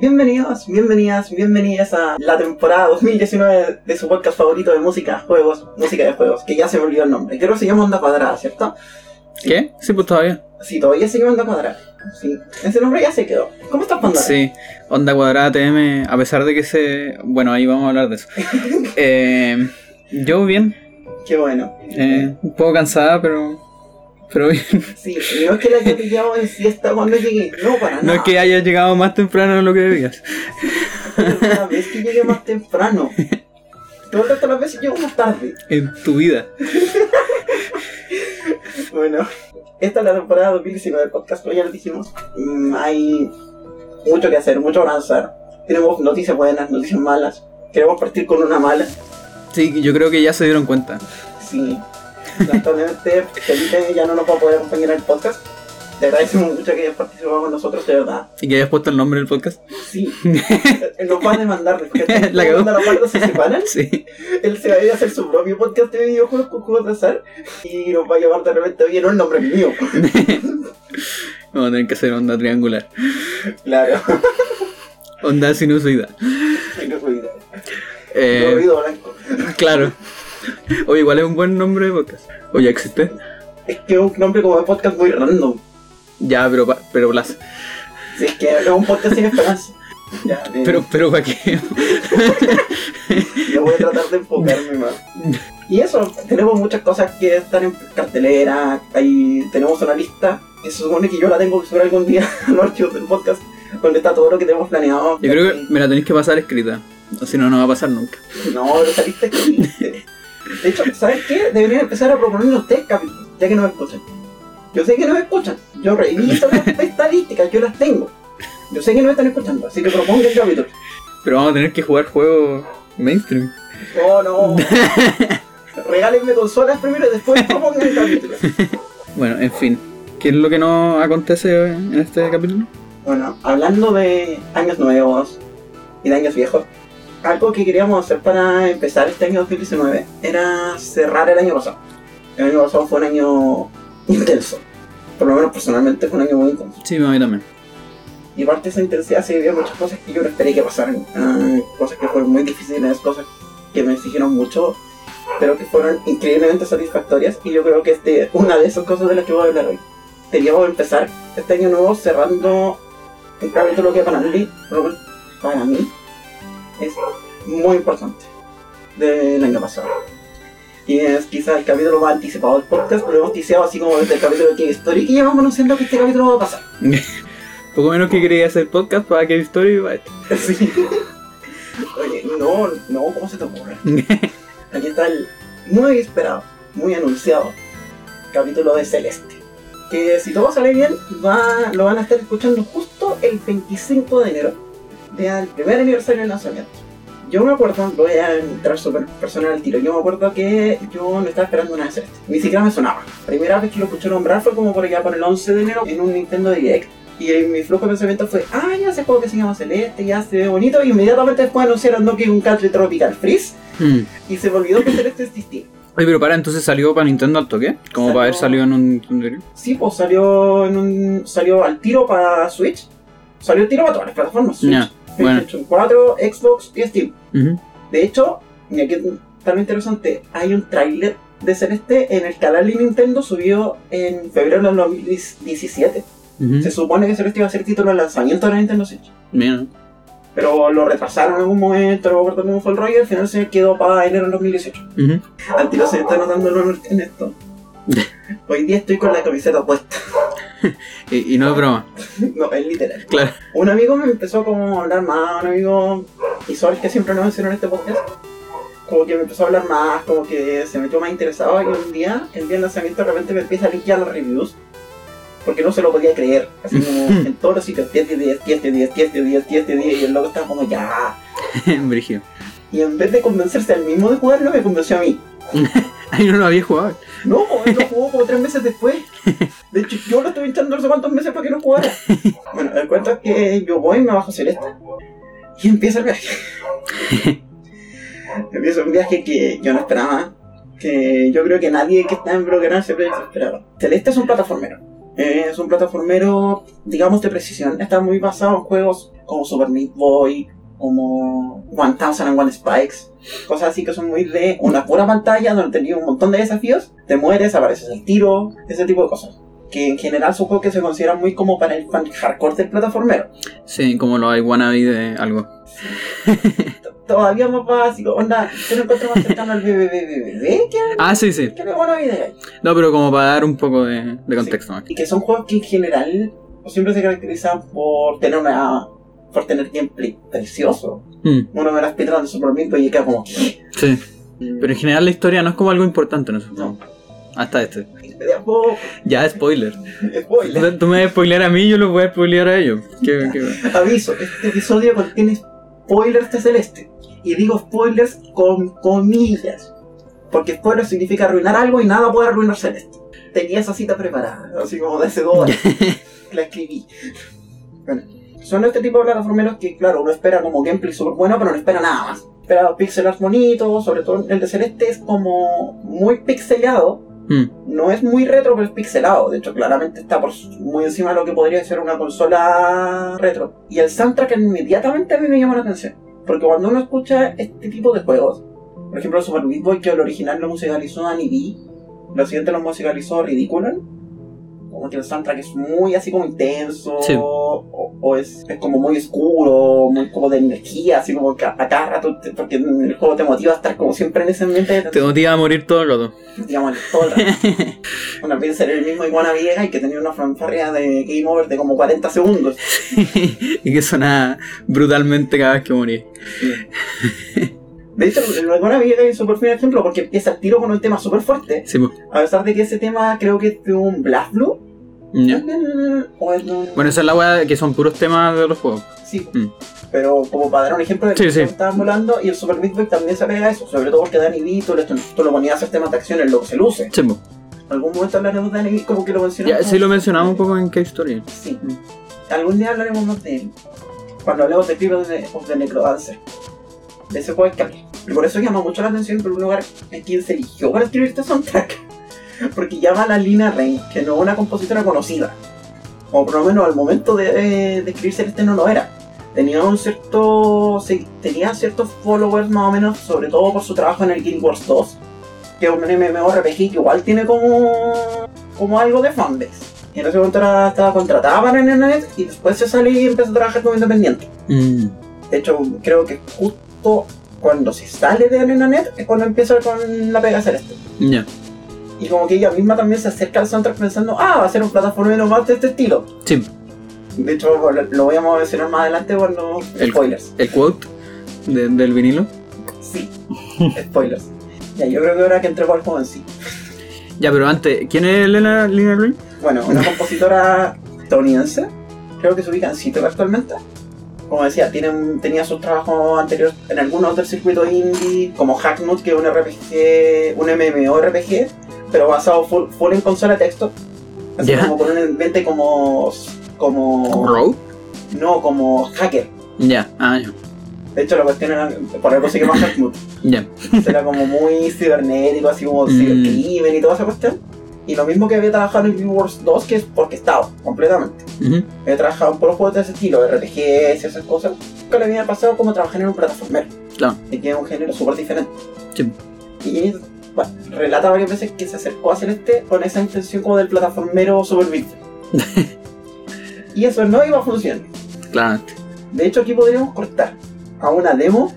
Bienvenidos, bienvenidas, bienvenidas a la temporada 2019 de su podcast favorito de música, juegos, música de juegos, que ya se me olvidó el nombre. Creo que se llama Onda Cuadrada, ¿cierto? ¿Qué? Sí, pues todavía. Sí, todavía se llama Onda Cuadrada. Sí, ese nombre ya se quedó. ¿Cómo estás, Pandora? Sí, Onda Cuadrada TM, a pesar de que se... Bueno, ahí vamos a hablar de eso. Eh, yo bien, Qué bueno. eh, un poco cansada, pero... Pero bien. Sí, no es que la haya pillado en siesta cuando llegué, no, para nada. No es que haya llegado más temprano de lo que debías. Una vez que llegué más temprano. Todo el resto de las veces llego más tarde. En tu vida. Bueno, esta es la temporada 2019 del podcast, como ya lo dijimos. Mm, hay mucho que hacer, mucho que avanzar. Tenemos noticias buenas, noticias malas. Queremos partir con una mala. Sí, yo creo que ya se dieron cuenta. Sí. Lamentablemente, Felipe ya no nos va a poder acompañar en el podcast. Te agradecemos mucho que hayas participado con nosotros, de verdad. Y que hayas puesto el nombre del podcast. Sí. Nos va a demandar. La cagó. Cuando los se separan, Sí. él se va a ir a hacer su propio podcast de videojuegos con juegos de azar. Y nos va a llamar de repente, oye, no, el nombre es mío. Vamos a tener que hacer onda triangular. Claro. Onda sinusoidal. Ruido. Eh, ruido blanco. claro. Oye, igual es un buen nombre de podcast. Oye, existe. Es que es un nombre como de podcast muy random. Ya, pero, pero plaza. Si es que es un podcast sin esperanza. Ya, eh, Pero, pero ¿para qué? yo voy a tratar de enfocarme más. Y eso, tenemos muchas cosas que están en cartelera. Ahí tenemos una lista que se supone que yo la tengo que subir algún día a los archivos del podcast, donde está todo lo que tenemos planeado. Yo creo que me la tenéis que pasar escrita. O si no, no va a pasar nunca. No, esa lista existe. De hecho, ¿sabes qué? Deberían empezar a proponer ustedes capítulos, ya que no me escuchan. Yo sé que no me escuchan. Yo reviso las estadísticas, yo las tengo. Yo sé que no me están escuchando, así que propongan capítulos. Pero vamos a tener que jugar juegos mainstream. Oh, no. Regálenme consolas primero y después propongan el capítulo. Bueno, en fin. ¿Qué es lo que nos acontece en este capítulo? Bueno, hablando de años nuevos y de años viejos, algo que queríamos hacer para empezar este año 2019 era cerrar el año pasado. El año pasado fue un año intenso. Por lo menos personalmente fue un año muy intenso. Sí, a mí también. Y parte de esa intensidad se vivieron muchas cosas que yo no esperé que pasaran. Ah, cosas que fueron muy difíciles, cosas que me exigieron mucho, pero que fueron increíblemente satisfactorias. Y yo creo que este una de esas cosas de las que voy a hablar hoy. Queríamos empezar este año nuevo cerrando un capítulo que para mí, lo para mí, es muy importante del año pasado. Y es quizás el capítulo más anticipado del podcast, pero hemos tiseado así como desde el capítulo de King Story y llevamos anunciando que este capítulo va a pasar. Poco menos que quería hacer podcast para que Story y. Sí. Oye, no, no, ¿cómo se te ocurre? Aquí está el muy esperado, muy anunciado capítulo de Celeste. Que si todo sale bien, va, lo van a estar escuchando justo el 25 de enero, del primer aniversario del lanzamiento. Yo me acuerdo, voy a entrar súper personal al tiro, yo me acuerdo que yo no estaba esperando nada de Celeste. Ni siquiera me sonaba. Primera vez que lo escuché nombrar fue como por allá por el 11 de enero en un Nintendo Direct. Y mi flujo de pensamiento fue, ah, ya ese juego que se llama Celeste, ya se ve bonito. Y inmediatamente después anunciaron Donkey Kong Country Tropical Freeze. Hmm. Y se me olvidó que Celeste existía. Oye, pero para, entonces salió para Nintendo al toque. Como Salió- para haber salido en un Nintendo. Sí, pues salió, en un, salió al tiro para Switch. Salió al tiro para todas las plataformas. Switch, Bueno. PlayStation 4, Xbox y Steam. De hecho, mira que tan interesante, hay un tráiler de Celeste en el canal de Nintendo subido en febrero del 2017. Ujú. Se supone que Celeste iba a ser título de lanzamiento de la Nintendo Switch. Bien. Pero lo retrasaron en algún momento, no cómo fue el rollo, y al final se quedó para enero del 2018. Ujú. Al tiro se está notando el en esto. Hoy día estoy con la camiseta puesta. Y, y no es broma. No, es literal. Claro. Un amigo me empezó como a hablar más, un amigo Isol que siempre nos mencionó en este podcast. Como que me empezó a hablar más, como que se metió más interesado y un día, el día del lanzamiento, de repente me empieza a linkear las reviews. Porque no se lo podía creer. Así como en todos los sitios, 10 de 10, 10 de 10, 10 de 10, 10 de 10. Y el loco estaba como ya. Brígido. Y en vez de convencerse al mismo de jugarlo, me convenció a mí. Ay, no lo había jugado. No, él lo jugó como tres meses después. De hecho, yo lo estuve no sé cuántos meses para que no jugara. Bueno, el cuento es que yo voy, me bajo Celeste y empieza el viaje. empieza un viaje que yo no esperaba, que yo creo que nadie que está en Brokeran se esperaba. Celeste es un plataformero. Es un plataformero, digamos, de precisión. Está muy basado en juegos como Super Meat Boy, como 1001 Spikes, cosas así que son muy de una pura pantalla donde tenías un montón de desafíos, te mueres, apareces al tiro, ese tipo de cosas. Que en general son juegos que se consideran muy como para el fan hardcore del plataformero. Sí, como lo hay wannabe de algo. Todavía más básico, onda, yo lo encuentro más cercano al BBBBB que Ah, sí, sí. que wannabe de. No, pero como para dar un poco de, de contexto. Y que son juegos que en general siempre se caracterizan por tener una por tener gameplay precioso. Mm, Uno ve las piedras de Super Meat Boy y queda como sí. Pero en general la historia no es como algo importante en esos no. Hasta este. Ya, spoiler. spoiler. Tú- me vas a spoilear a mí, yo lo voy a spoilear a ellos. ¿Qué, qué- Aviso, este episodio contiene spoilers de Celeste. Y digo spoilers con comillas. Porque spoiler significa arruinar algo y nada puede arruinar Celeste. Tenía esa cita preparada, así como de hace dos. La escribí. Bueno, son este tipo de plataformeros que, claro, uno espera como gameplay súper bueno, pero no espera nada más. Espera pixel art bonitos, sobre todo el de Celeste es como muy pixelado. Mm, No es muy retro, pero es pixelado. De hecho, claramente está por muy encima de lo que podría ser una consola retro. Y el soundtrack inmediatamente a mí me llama la atención. Porque cuando uno escucha este tipo de juegos, por ejemplo, el Super Meat Boy, que el original lo musicalizó Annie B, lo siguiente lo musicalizó Ridiculous. Como que el soundtrack es muy así como intenso, Sí. o, o es, es como muy oscuro, muy como de energía, así como que a, a cada rato, te- porque el juego te motiva a estar como siempre en ese ambiente Te motiva a morir todo el rato. digamos, todo el rato. Una vez ser el mismo Iguana Vieja y que tenía una fanfarria de Game Over de como 40 segundos. y que suena brutalmente cada vez que morí. De hecho, el Iguana Vieja es un súper buen ejemplo porque empieza el tiro con un tema súper fuerte. Sí, pues. A pesar de que ese tema creo que es de un Blast Blue. De un... Bueno, esa es la weá que son puros temas de los juegos. Sí. Mm. Pero como para dar un ejemplo de Sí, que sí. estaban volando y el Super Meat Boy también se pega a eso. Sobre todo porque Danny le- tú lo ponías a hacer temas de acción en lo que se luce. Sí. En algún momento hablaremos de Danny B como que lo mencionamos. Ya, sí lo mencionamos un poco en Cave Story. Sí. Algún día hablaremos más de él. Cuando hablemos de Crypt of the, Necrodancer. De ese juego que hablé. Y por eso llama mucho la atención en primer lugar en quién se eligió para escribir este soundtrack. Porque llama a la Lina Rain, que no es una compositora conocida. O por lo menos al momento de, de, de escribir Celeste no lo era. Tenía un cierto. sí, tenía ciertos followers más o menos, sobre todo por su trabajo en el Guild Wars 2. Que es un MMORPG que igual tiene como. como algo de fanbase. Y en ese momento era- estaba contratada para Nenet y después se salió y empezó a trabajar como independiente. Mm. De hecho, creo que justo cuando se sale de Nenet es cuando empieza con la pega celeste. Ya. Y como que ella misma también se acerca al soundtrack pensando, ah, va a ser un plataformero más de este estilo. Sí. De hecho, lo- voy a mencionar más adelante cuando... El- Spoilers. El quote de- del vinilo. Sí, spoilers. Ya, yo creo que ahora que entremos al juego en sí. Ya, pero antes, ¿quién es Lena Lina Green? Bueno, una compositora estadounidense, creo que se ubica en Seattle actualmente. Como decía, tiene tenía sus trabajos anteriores en algunos del circuito indie, como Hacknut, que es un RPG, un MMORPG, pero basado full, full en consola de texto. Así Ya. como con un ambiente como. como. Rogue. no, como hacker. Ya, ah, ya. De hecho, la cuestión era. por algo se llama Hacknut. Ya. Era como muy cibernético, así como Mm. cibercrimen y toda esa cuestión. Y lo mismo que había trabajado en Wars 2, que es porque estaba, completamente. Ujú. He trabajado en puros juegos de ese estilo, RPGs y esas cosas. Nunca le había pasado como trabajar en un plataformero. Claro. Y que es un género súper diferente. Sí. Y bueno, relata varias veces que se acercó a Celeste con esa intención como del plataformero super big. y eso no iba a funcionar. Claramente. De hecho, aquí podríamos cortar a una demo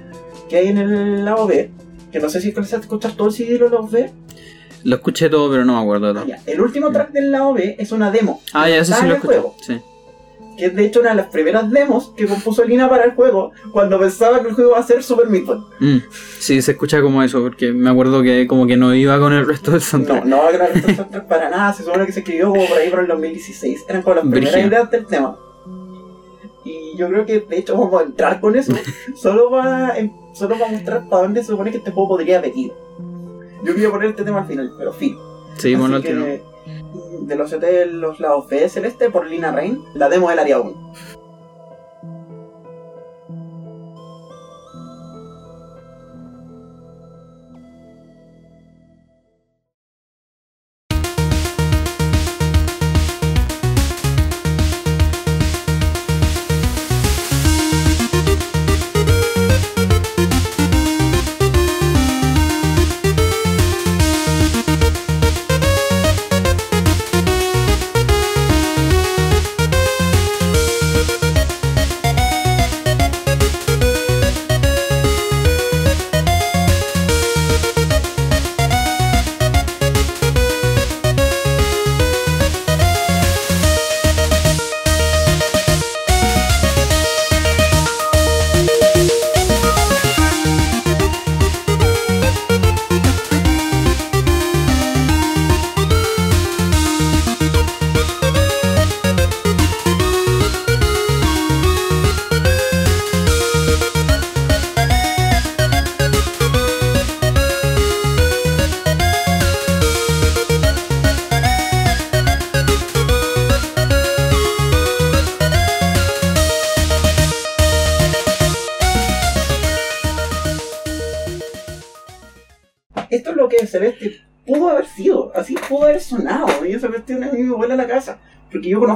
que hay en el lado B. Que no sé si alcanzaste a escuchar todo el CD de los B. Lo escuché todo, pero no me acuerdo de Ah, todo. ya. El último track del lado B es una demo. Ah, ya, ese Está sí lo escuché. juego. Sí. Que es de hecho una de las primeras demos que compuso Lina para el juego cuando pensaba que el juego iba a ser Super Meat Boy. Mm. Sí, se escucha como eso, porque me acuerdo que como que no iba con el resto del No, soundtrack. no va a crear estos soundtracks para nada, se supone que se escribió como por ahí por el 2016, eran como las primeras ideas del tema. Y yo creo que de hecho vamos a entrar con eso, solo va, solo va a mostrar para dónde se supone que este juego podría haber ido. Yo voy a poner este tema al final, pero fin. Sí, bueno, que. De los de los lados B de Celeste por Lina Rain, la demo del área 1.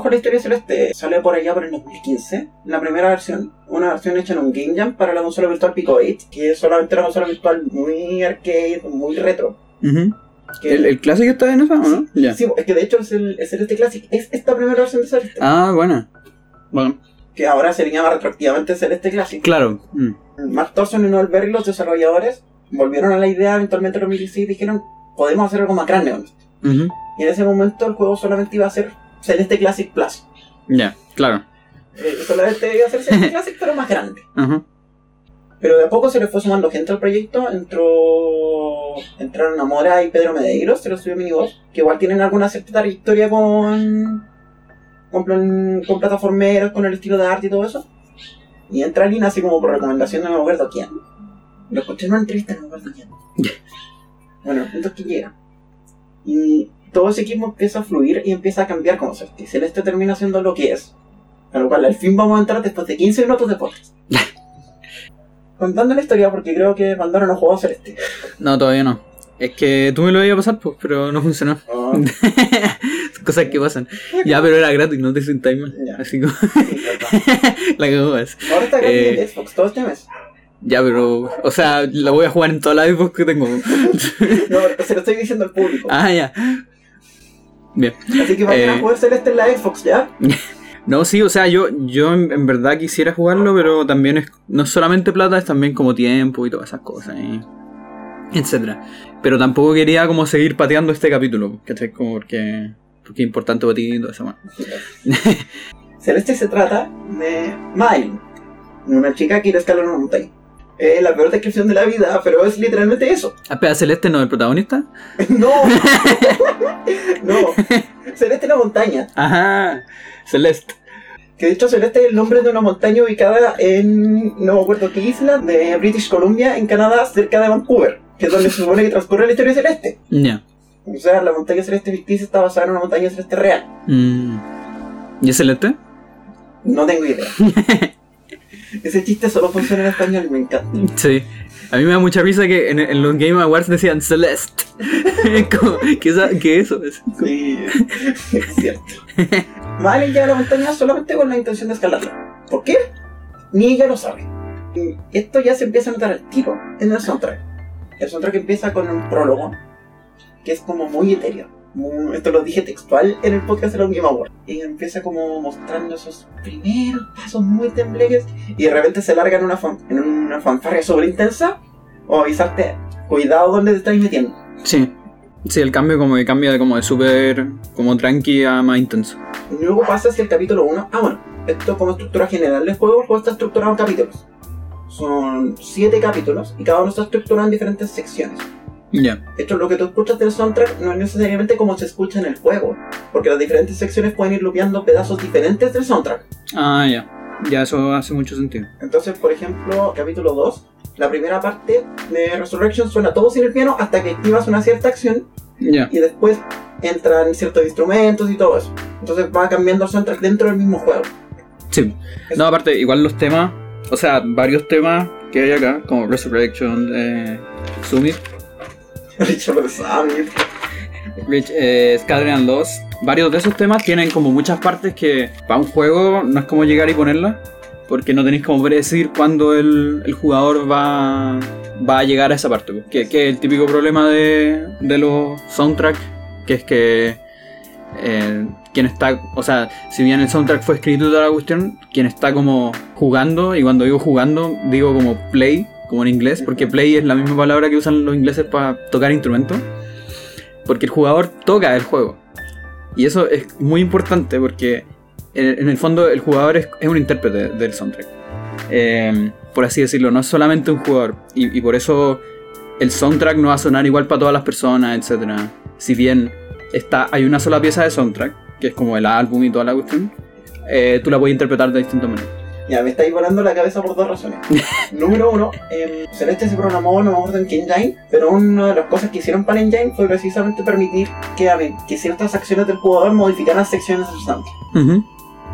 La historia Celeste, sale por allá por el 2015, la primera versión, una versión hecha en un Game Jam para la consola virtual Pico 8, que es solamente una consola virtual muy arcade, muy retro. Que ¿El, el clásico está en esa o no? Ya. Sí, es que de hecho es el, el Celeste Classic, es esta primera versión de Celeste, Ah, buena. Bueno, que ahora se le llama retroactivamente Celeste Classic. claro. Mm. Mark Thorson y Noel Berry, los desarrolladores, volvieron a la idea eventualmente en 2016 y dijeron, podemos hacer algo más grande con esto. Ujú. Y en ese momento el juego solamente iba a ser Celeste Classic Plus. Ya, claro. Eh, solamente iba a ser Celeste Classic, pero más grande. Pero de a poco se le fue sumando gente al proyecto. Entró. Entraron Amora y Pedro Medeiros, se los subió Miniboss, que igual tienen alguna cierta trayectoria con. Con, plan- con plataformeros, con el estilo de arte y todo eso. Y entra alguien así como por recomendación, no me acuerdo quién. Lo escuché en una entrevista, no me acuerdo quién. Bueno, entonces que llega. Y todo ese equipo empieza a fluir y empieza a cambiar como Celeste. Celeste termina siendo lo que es. A lo cual al fin vamos a entrar después de 15 minutos de podcast. Contando la historia porque creo que Pandora no jugó a Celeste. No, todavía no. Es que tú me lo ibas a pasar, pues, pero no funcionó. Ah, Cosas que pasan. Ya, pero era gratis, no te sientas mal. Ya. Así como la cagó más. Ahora está gratis Eh. en Xbox todo este mes. Ya, pero, o sea, la voy a jugar en todas las Xbox que tengo. No, se lo estoy diciendo al público. ah, ya. Bien. Así que vayan eh. a jugar Celeste en la Xbox, ¿ya? No, sí, o sea, yo, yo en, en verdad quisiera jugarlo, pero también es no es solamente plata, es también como tiempo y todas esas cosas, etcétera. Pero tampoco quería como seguir pateando este capítulo, ¿cachai? Como porque, porque es importante para ti y todo eso. bueno. Celeste se trata de Madeline, una chica que quiere escalar una montaña. Es la peor descripción de la vida, pero es literalmente eso. Ah, espera, Celeste no es el protagonista. No, no. Celeste es la montaña. Ajá, Celeste. Que de hecho Celeste es el nombre de una montaña ubicada en, no me acuerdo qué isla, de British Columbia, en Canadá, cerca de Vancouver, que es donde se supone que transcurre la historia de Celeste. Ya. O sea, la montaña celeste ficticia está basada en una montaña celeste real. Mm. ¿Y es Celeste? No tengo idea. Ese chiste solo funciona en español y me encanta. Sí. A mí me da mucha risa que en, en los Game Awards decían Celeste. Como, ¿qué, es, ¿Qué es eso? Es Sí, es cierto. Vale, llega a la montaña solamente con la intención de escalarla. ¿Por qué? Ni ella lo sabe. Esto ya se empieza a notar al tiro en el soundtrack. El soundtrack empieza con un prólogo que es como muy etéreo. Muy- esto lo dije textual en el podcast de la Game Award. Y empieza como mostrando esos primeros pasos muy tembleques y de repente se larga en una, fan- en una fanfarria súper intensa o avisarte, cuidado donde te estáis metiendo. Sí. Sí, el cambio como que cambia de como de súper como tranqui a más intenso. Luego pasa hacia el capítulo 1. Ah, bueno, esto como estructura general del juego, el juego está estructurado en capítulos. Son 7 capítulos y cada uno está estructurado en diferentes secciones. De hecho, lo que tú escuchas del soundtrack no es necesariamente como se escucha en el juego, porque las diferentes secciones pueden ir lupeando pedazos diferentes del soundtrack. Ah, ya. Ya, eso hace mucho sentido. Entonces, por ejemplo, capítulo 2, la primera parte de Resurrection suena todo sin el piano hasta que activas una cierta acción Ya. y después entran ciertos instrumentos y todo eso. Entonces va cambiando el soundtrack dentro del mismo juego. Sí. No, aparte, igual los temas, o sea, varios temas que hay acá, como Resurrection, eh, Summit, Richard Summit. Rich, eh, Scattering and Lost, varios de esos temas tienen como muchas partes que para un juego no es como llegar y ponerlas, porque no tenéis como predecir cuándo el, el jugador va, va a llegar a esa parte. pues. Que, que es el típico problema de, de los soundtracks, que es que eh, quien está, o sea, si bien el soundtrack fue escrito toda la cuestión, quien está como jugando, y cuando digo jugando, digo como play, como en inglés, porque play es la misma palabra que usan los ingleses para tocar instrumentos, porque el jugador toca el juego. Y eso es muy importante porque en, el fondo el jugador es, es un intérprete del soundtrack. Eh, por así decirlo, no es solamente un jugador. Y, y por eso el soundtrack no va a sonar igual para todas las personas, etc. Si bien está, hay una sola pieza de soundtrack, que es como el álbum y toda la cuestión, eh, tú la puedes interpretar de distintas maneras. Ya, me estáis volando la cabeza por dos razones. Número uno, em, Celeste se programó, no me acuerdo en qué engine, pero una de las cosas que hicieron para engine fue precisamente permitir que, a ver, que ciertas acciones del jugador modificaran secciones del. Ujú.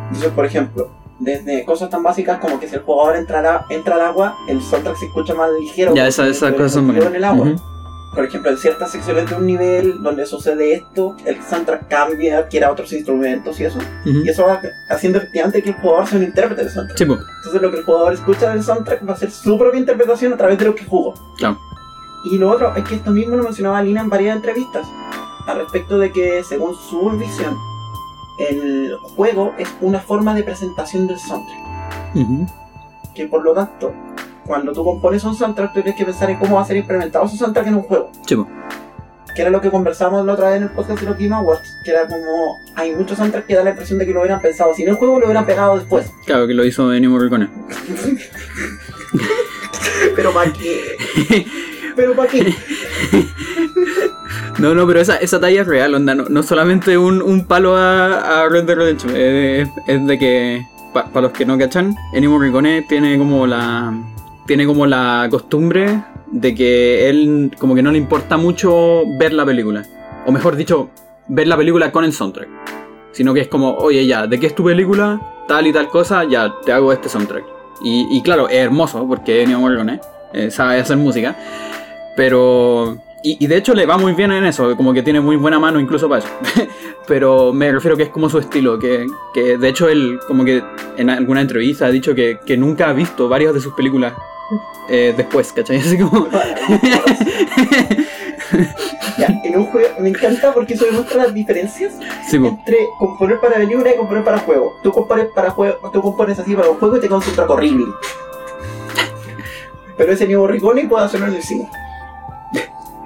Entonces, por ejemplo, desde cosas tan básicas como que si el jugador entra, a la- entra al agua, el soundtrack se escucha más ligero. Ya, son fluido bacanas. en el agua. Ujú. Por ejemplo, en ciertas secciones de un nivel donde sucede esto, el soundtrack cambia, adquiere otros instrumentos y eso. Ujú. Y eso va haciendo efectivamente que el jugador sea un intérprete del soundtrack. Sí, pues, Entonces lo que el jugador escucha del soundtrack va a ser su propia interpretación a través de lo que jugó. claro. Y lo otro es que esto mismo lo mencionaba Lina en varias entrevistas, al respecto de que según su visión, el juego es una forma de presentación del soundtrack. Ujú. Que por lo tanto, cuando tú compones un soundtrack, tú tienes que pensar en cómo va a ser implementado ese soundtrack en un juego. Pues. Que era lo que conversamos la otra vez en el podcast de los Game Awards, que era como, hay muchos soundtracks que da la impresión de que lo hubieran pensado, si en el juego lo hubieran pegado después. Claro, que lo hizo Ennio Morricone. Pero para qué? Pero para qué? No, no, pero esa, esa talla es real, onda. No, no solamente un, un palo a, a Red Dead Redemption. Es, es de que, para los que no cachan, Ennio Morricone tiene como la. Tiene como la costumbre de que él como que no le importa mucho ver la película. O mejor dicho, ver la película con el soundtrack. Sino que es como, oye ya, ¿de qué es tu película? Tal y tal cosa, ya, te hago este soundtrack. Y, y claro, es hermoso porque Ennio Morricone eh, sabe hacer música. Pero. Y, de hecho le va muy bien en eso, como que tiene muy buena mano incluso para eso. Pero me refiero que es como su estilo, que, que de hecho él, como que en alguna entrevista ha dicho que, que nunca ha visto varias de sus películas eh, después, ¿cachai? Así como. Ya, en un juego, me encanta porque eso demuestra las diferencias sí, entre componer para película y componer para juego. Tú compones para juego, tú compones así para un juego y te queda un soundtrack horrible. Pero ese nuevo Rigoni puede hacerlo en el cine.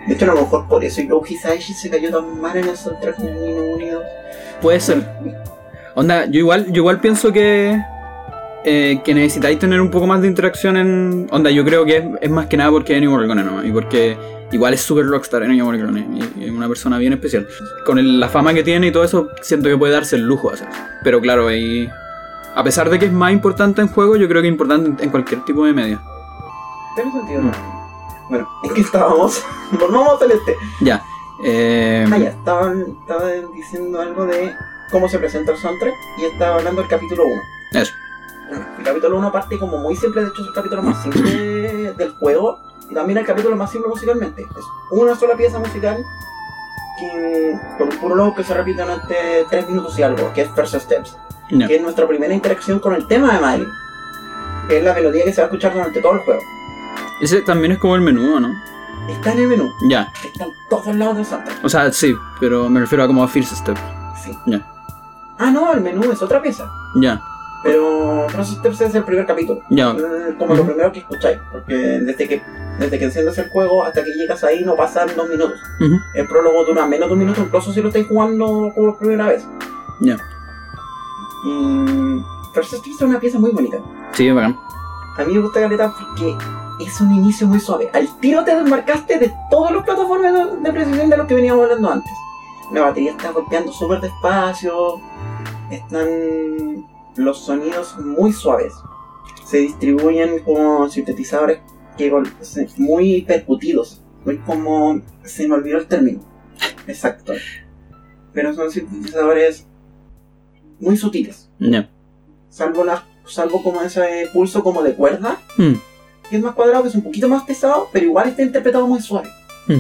De hecho, a lo mejor por eso Yoji Saishi se cayó tan mal en el soundtrack de Nino Unido. Puede ser. Onda, yo igual, yo igual pienso que. Eh, que necesitáis tener un poco más de interacción en. Onda, yo creo que es, es más que nada porque es Ennio Morricone nomás. Y porque igual es super rockstar Ennio Morricone. Y, y es una persona bien especial. Con el- la fama que tiene y todo eso, siento que puede darse el lujo de hacer. Pero claro, y. A pesar de que es más importante en juego, yo creo que es importante en, cualquier tipo de medio. ¿Tiene sentido? Mm. Bueno, ¿en qué estábamos? Volvamos a Celeste. Ya. Eh, Ah, ya, estaban, estaban diciendo algo de cómo se presenta el soundtrack y estaba hablando del capítulo 1. Eso. El capítulo 1 parte como muy simple, de hecho es el capítulo más simple del juego y también el capítulo más simple musicalmente. Es una sola pieza musical que, con un prólogo que se repite durante 3 minutos y algo, que es First Steps, ya. que es nuestra primera interacción con el tema de Madeline, que es la melodía que se va a escuchar durante todo el juego. Ese también es como el menú, ¿no? Está en el menú, Ya. está en todos lados del soundtrack. O sea, sí, pero me refiero a como a First Step. Sí. Ya. Ah, no, el menú es otra pieza. Ya. Pero First Steps es el primer capítulo. Ya. Eh, Como lo primero que escucháis. Porque desde que, desde que enciendes el juego hasta que llegas ahí no pasan dos minutos. El prólogo dura menos de un minuto, incluso si lo estáis jugando como primera vez. Ya. Y First Steps es una pieza muy bonita. Sí, bacán. A mí me gusta Galeta porque es un inicio muy suave. Al tiro te desmarcaste de todos los plataformas de, de precisión de los que veníamos hablando antes. La batería está golpeando súper despacio. Están los sonidos muy suaves. Se distribuyen con sintetizadores que se- muy percutidos. Muy como... Se me olvidó el término. Exacto. Pero son sintetizadores muy sutiles. Ya. Salvo, la, salvo como ese pulso como de cuerda Mm. que es más cuadrado, que es un poquito más pesado, pero igual está interpretado muy suave. Mm.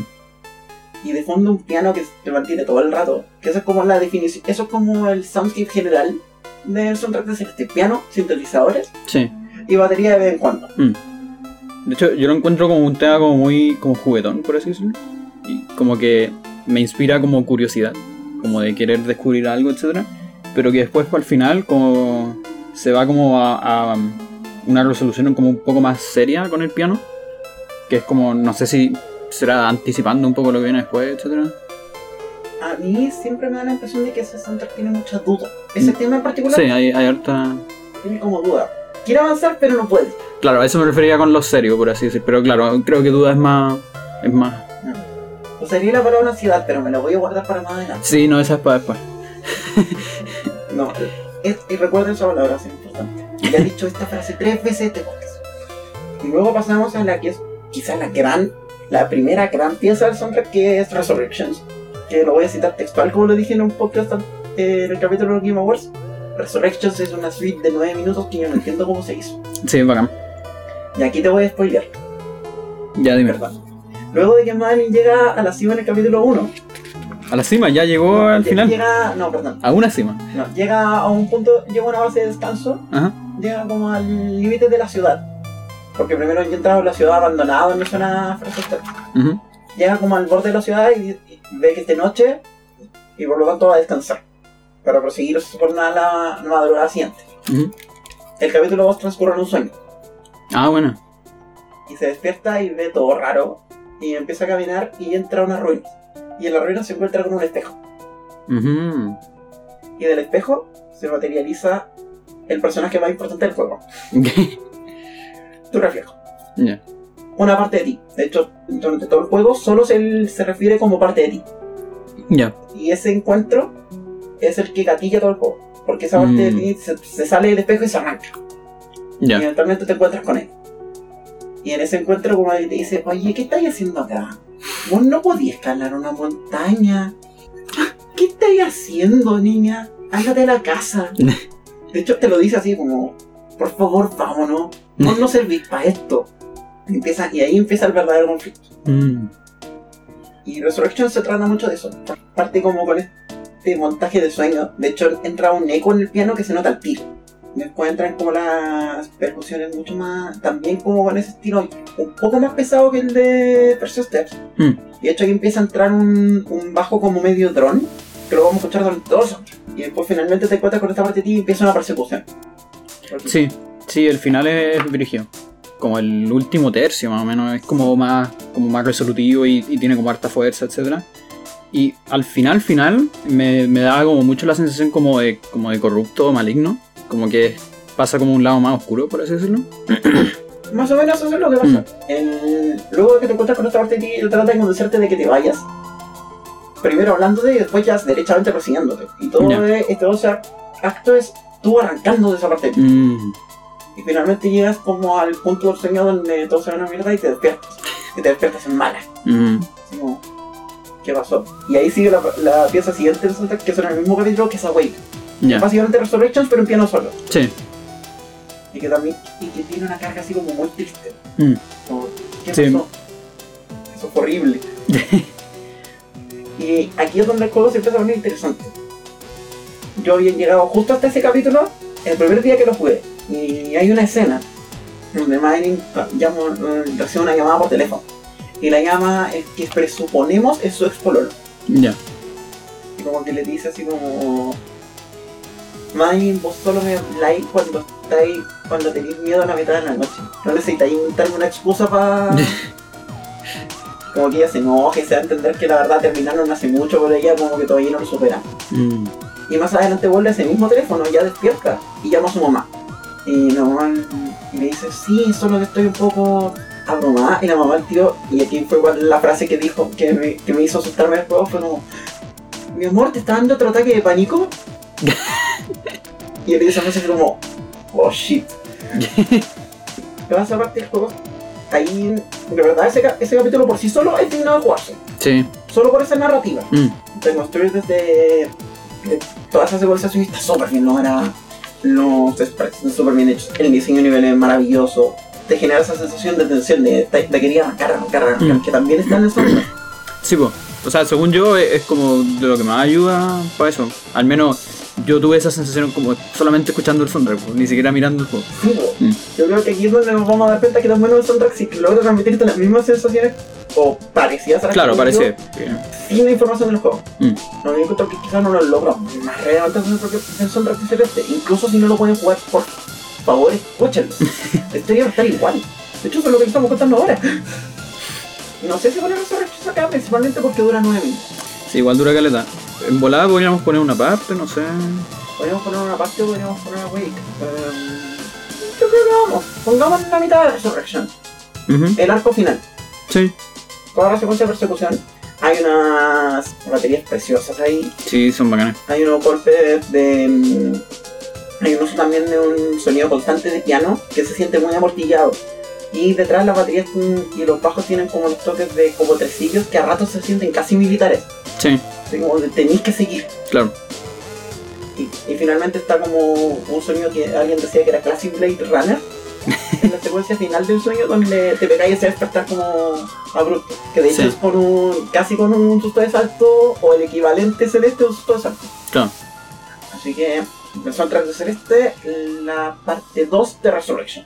Y de fondo un piano que te mantiene todo el rato. Que eso es como la definición, eso es como el soundscape general del soundtrack de Celeste. Piano, sintetizadores Sí. y batería de vez en cuando. De hecho, yo lo encuentro como un tema como muy como juguetón, por así decirlo. Y como que me inspira como curiosidad, como de querer descubrir algo, etcétera. Pero que después, al final, como se va como a, a una resolución como un poco más seria con el piano. Que es como, no sé si será anticipando un poco lo que viene después, etcétera. A mí siempre me da la impresión de que ese soundtrack tiene mucha duda. Ese Mm. tema en particular Sí, hay, hay harta... tiene como duda. Quiere avanzar, pero no puede. Claro, a eso me refería con lo serio, por así decir. Pero claro, creo que duda es más... Es más... Usaría la palabra ansiedad, pero me la voy a guardar para más adelante. Sí, no, esa es para después. No, es, y recuerden esa palabra, es importante. Ya he dicho esta frase tres veces este podcast. Y luego pasamos a la que es quizás la gran, la primera gran pieza del soundtrack que es Resurrections. Que lo voy a citar textual como lo dije en un podcast eh, en el capítulo de Game Awards. Resurrections es una suite de 9 minutos que yo no entiendo cómo se hizo. Sí, bacán. Y aquí te voy a spoilear, Ya dime. ¿verdad? Luego de que Madeline llega a la cima en el capítulo 1. A la cima, ya llegó no, al final. Llega, no, perdón. A una cima. No, llega a un punto, llega a una base de descanso, Ajá. llega como al límite de la ciudad. Porque primero ya entraba en la ciudad abandonada donde suena Frostester. Ujú. Llega como al borde de la ciudad y ve que es de noche y por lo tanto va a descansar. Para proseguir su jornada la, madrugada siguiente. El capítulo 2 transcurre en un sueño. Ah, bueno. Y se despierta y ve todo raro. Y empieza a caminar y entra a una ruina. Y en la ruina se encuentra con un espejo. Ujú. Y del espejo se materializa el personaje más importante del juego. Tu reflejo. Ya. Una parte de ti. De hecho, durante todo el juego solo se, se refiere como parte de ti. Ya. Y ese encuentro es el que gatilla todo el juego. Porque esa parte de Mm. ti se, se sale del espejo y se arranca. Y Ya. eventualmente te encuentras con él. Y en ese encuentro como que te dice, oye, ¿qué estáis haciendo acá? Vos no podías escalar una montaña. ¿Qué estáis haciendo, niña? Ándate a la casa. De hecho, te lo dice así como, por favor, vámonos. Vos no servís para esto. Y, empieza, y ahí empieza el verdadero conflicto. Mm. Y Resurrection se trata mucho de eso. Parte como con este montaje de sueño. De hecho, entra un eco en el piano que se nota al tiro. Después entran como las percusiones mucho más. También como con ese estilo un poco más pesado que el de Perseus Steps. Mm. Y de hecho ahí empieza a entrar un, un bajo como medio dron. Que lo vamos a escuchar durante todo el soundtrack. Y después finalmente te encuentras con esta parte de ti y empieza una persecución. Sí, sí, el final es brígido. Como el último tercio, más o menos. Es como más, como más resolutivo y, y tiene como harta fuerza, etc. Y al final, final, me, me daba como mucho la sensación como de, como de corrupto, maligno. Como que pasa como un lado más oscuro, por así decirlo. Más o menos eso es lo que Mm. pasa. El- luego de que te encuentras con esta parte de ti, él trata de convencerte de que te vayas. Primero hablándote y después ya derechamente persiguiéndote. Y todo es- este o sea, acto es tú arrancando de esa parte de ti. Mm, Y finalmente llegas como al punto del sueño donde todo se ve una mierda y te despiertas. Y te despiertas en mala. mm, Así como, ¿qué pasó? Y ahí sigue la, la pieza siguiente del soundtrack, que es en el mismo capítulo que es Awake. ya, Básicamente Resurrections, pero en piano solo. sí. Y que también y que tiene una carga así como muy triste. Mm. Como, ¿Qué Sí. pasó? Eso fue horrible. y aquí es donde el juego se empieza a poner interesante. Yo había llegado justo hasta ese capítulo el primer día que lo jugué. Y hay una escena donde Madeline llama, eh, recibe una llamada por teléfono. Y la llama el que presuponemos es su ex pololo. Ya. Y como que le dice así como... Madeline, vos solo me habláis cuando estáis, cuando tenéis miedo a la mitad de la noche. No necesitáis inventarme una excusa para... como que ella se enoje, se da a entender que la verdad terminaron hace mucho, pero ella como que todavía no lo supera. Mm, Y más adelante vuelve a ese mismo teléfono, ya despierta, y llama a su mamá. Y la mamá le dice, sí, solo que estoy un poco abrumada. Y la mamá, el tío, y aquí fue la frase que dijo, que me, que me hizo asustarme del juego, fue como, mi amor, ¿te está dando otro ataque de pánico? y él dice esa frase como, oh shit. ¿Qué pasa aparte del juego? Ahí, de verdad, ese, ese capítulo por sí solo es digno de jugarse. sí. Solo por esa narrativa Mm, de construir desde de toda esa civilización está súper bien lograda. Los sprites están súper bien hechos. El diseño de nivel es maravilloso. Te genera esa sensación de tensión, de, de, de querer arrancar, arrancar, arrancar, Mm. que también está en el soundtrack. Sí, pues. O sea, según yo, es, es como de lo que más ayuda para eso. Al menos yo tuve esa sensación como solamente escuchando el soundtrack, pues, ni siquiera mirando el juego. Sí. Mm. Yo creo que aquí es donde nos vamos a dar cuenta que tan bueno el soundtrack si logra transmitirte las mismas sensaciones o parecidas a las Claro, yo, sin la información del juego. Mm. Lo único que quizás no lo logra más relevante el soundtrack Celeste. Incluso si no lo pueden jugar, por favor, escúchenlo. La historia va a estar igual. De hecho, eso es lo que estamos contando ahora. No sé si poner Resurrections acá, principalmente porque dura 9 minutos. Sí, igual dura caleta. En volada podríamos poner una parte, no sé. Podríamos poner una parte o podríamos poner una Wake. Em, yo creo que vamos. Pongamos la mitad de Resurrection. Ujú, El arco final. Sí, Toda la secuencia de persecución. Hay unas baterías preciosas ahí. sí, son bacanas. Hay unos golpes de. mm, Hay un uso también de un sonido constante de piano que se siente muy amortillado. Y detrás las baterías y los bajos tienen como los toques de como tresillos que a ratos se sienten casi militares. Sí, Así como tenéis que seguir. claro. Y, y finalmente está como un sonido que alguien decía que era Classic Blade Runner, en la secuencia final del sueño donde te pegáis ese despertar como abrupto. Que de hecho Sí. es con un, casi con un susto de salto o el equivalente celeste de un susto de salto. Claro. Así que el soundtrack de Celeste, la parte 2 de Resurrection.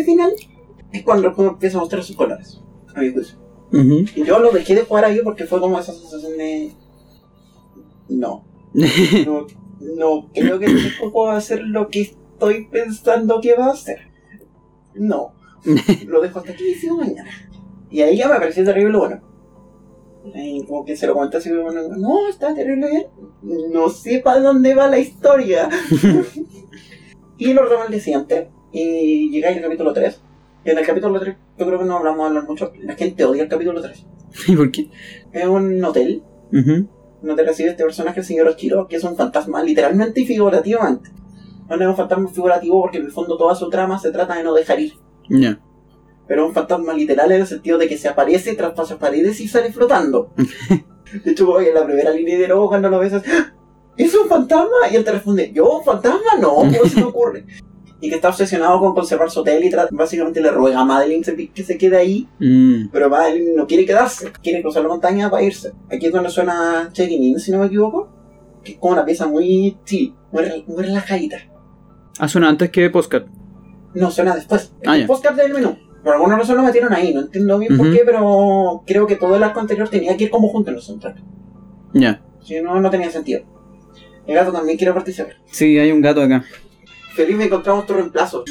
Ese final es cuando el juego empieza a mostrar sus colores, a mi juicio. Y yo lo dejé de jugar ahí porque fue como esa sensación de... No, no, no creo que este juego va a hacer lo que estoy pensando que va a hacer. No, lo dejo hasta aquí y sigo mañana. Y ahí ya me pareció terrible bueno. Y como que se lo comenté así, bueno, no, está terrible bien. No sé para dónde va la historia. y lo retomé día siguiente. Y llegáis al capítulo 3. Y en el capítulo 3, yo creo que no hablamos de hablar mucho. La gente odia el capítulo 3. ¿Y por qué? Es un hotel Ujú. donde recibe este personaje, el señor Ochiro, que es un fantasma literalmente y figurativamente. No es un fantasma figurativo porque en el fondo toda su trama se trata de no dejar ir. Ya. Pero es un fantasma literal en el sentido de que se aparece, traspasa paredes y sale flotando. De hecho, en la primera línea de nuevo cuando lo ves es, ¡Ah! ¿Es un fantasma? Y él te responde, ¿yo un fantasma? No, ¿cómo se me ocurre? Y que está obsesionado con conservar su hotel y básicamente le ruega a Madeline que se quede ahí Mm. Pero Madeline no quiere quedarse, quiere cruzar la montaña para irse. Aquí es donde suena Checking In, si no me equivoco. Que es como una pieza muy chill, muy, rel- muy relajadita. Ah, suena antes que Postcat. No, suena después. Ah, postcard del menú. Por alguna razón lo metieron ahí, no entiendo bien por qué, pero creo que todo el arco anterior tenía que ir como junto en los soundtrack. Ya. Si no, no tenía sentido. El gato también quiere participar. Sí, hay un gato acá. Feliz encontramos tu reemplazo.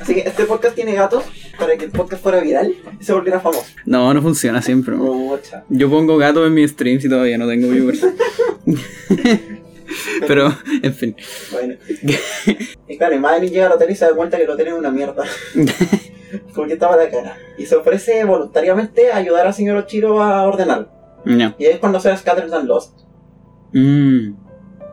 Así que este podcast tiene gatos para que el podcast fuera viral y se volviera famoso. No, no funciona siempre. Mucha. Yo pongo gatos en mis streams y todavía no tengo viewers. Pero, en fin. Bueno. y claro, Madeline llega al hotel y se da cuenta que el hotel es una mierda. Porque estaba la cara. Y se ofrece voluntariamente a ayudar al señor Ochiro a ordenarlo. Ya. Y ahí es cuando se Scattered and Lost. Mm.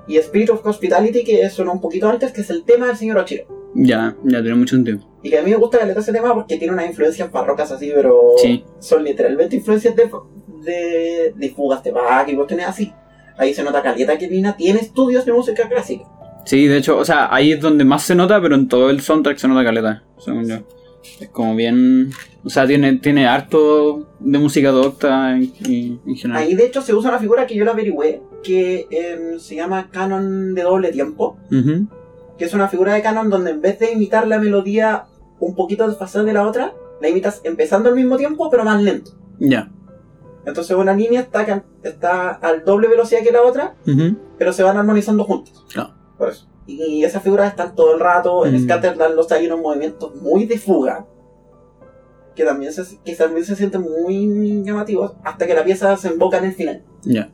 Y Spirit of Hospitality, que sonó un poquito antes, que es el tema del señor Ochiro. Ya, ya tiene mucho sentido. Y que a mí me gusta que ese tema porque tiene unas influencias barrocas así, pero Sí. son literalmente influencias de, de, de fugas de Bach y cuestiones así. Ahí se nota caleta que Nina tiene estudios de música clásica. Sí, de hecho, o sea, ahí es donde más se nota, pero en todo el soundtrack se nota caleta, según yo. Es como bien. O sea, tiene, tiene harto de música docta en, general. Ahí de hecho se usa una figura que yo la averigüé, que em, se llama canon de doble tiempo, que es una figura de canon donde en vez de imitar la melodía un poquito desfasada de la otra, la imitas empezando al mismo tiempo pero más lento. Ya. Entonces una línea está, está al doble velocidad que la otra, pero se van armonizando juntos. Claro. Por eso. Y esas figuras están todo el rato, en Mm. Scatterland los hay unos movimientos muy de fuga, que también se, que también se sienten muy llamativos, hasta que la pieza se emboca en el final. Ya.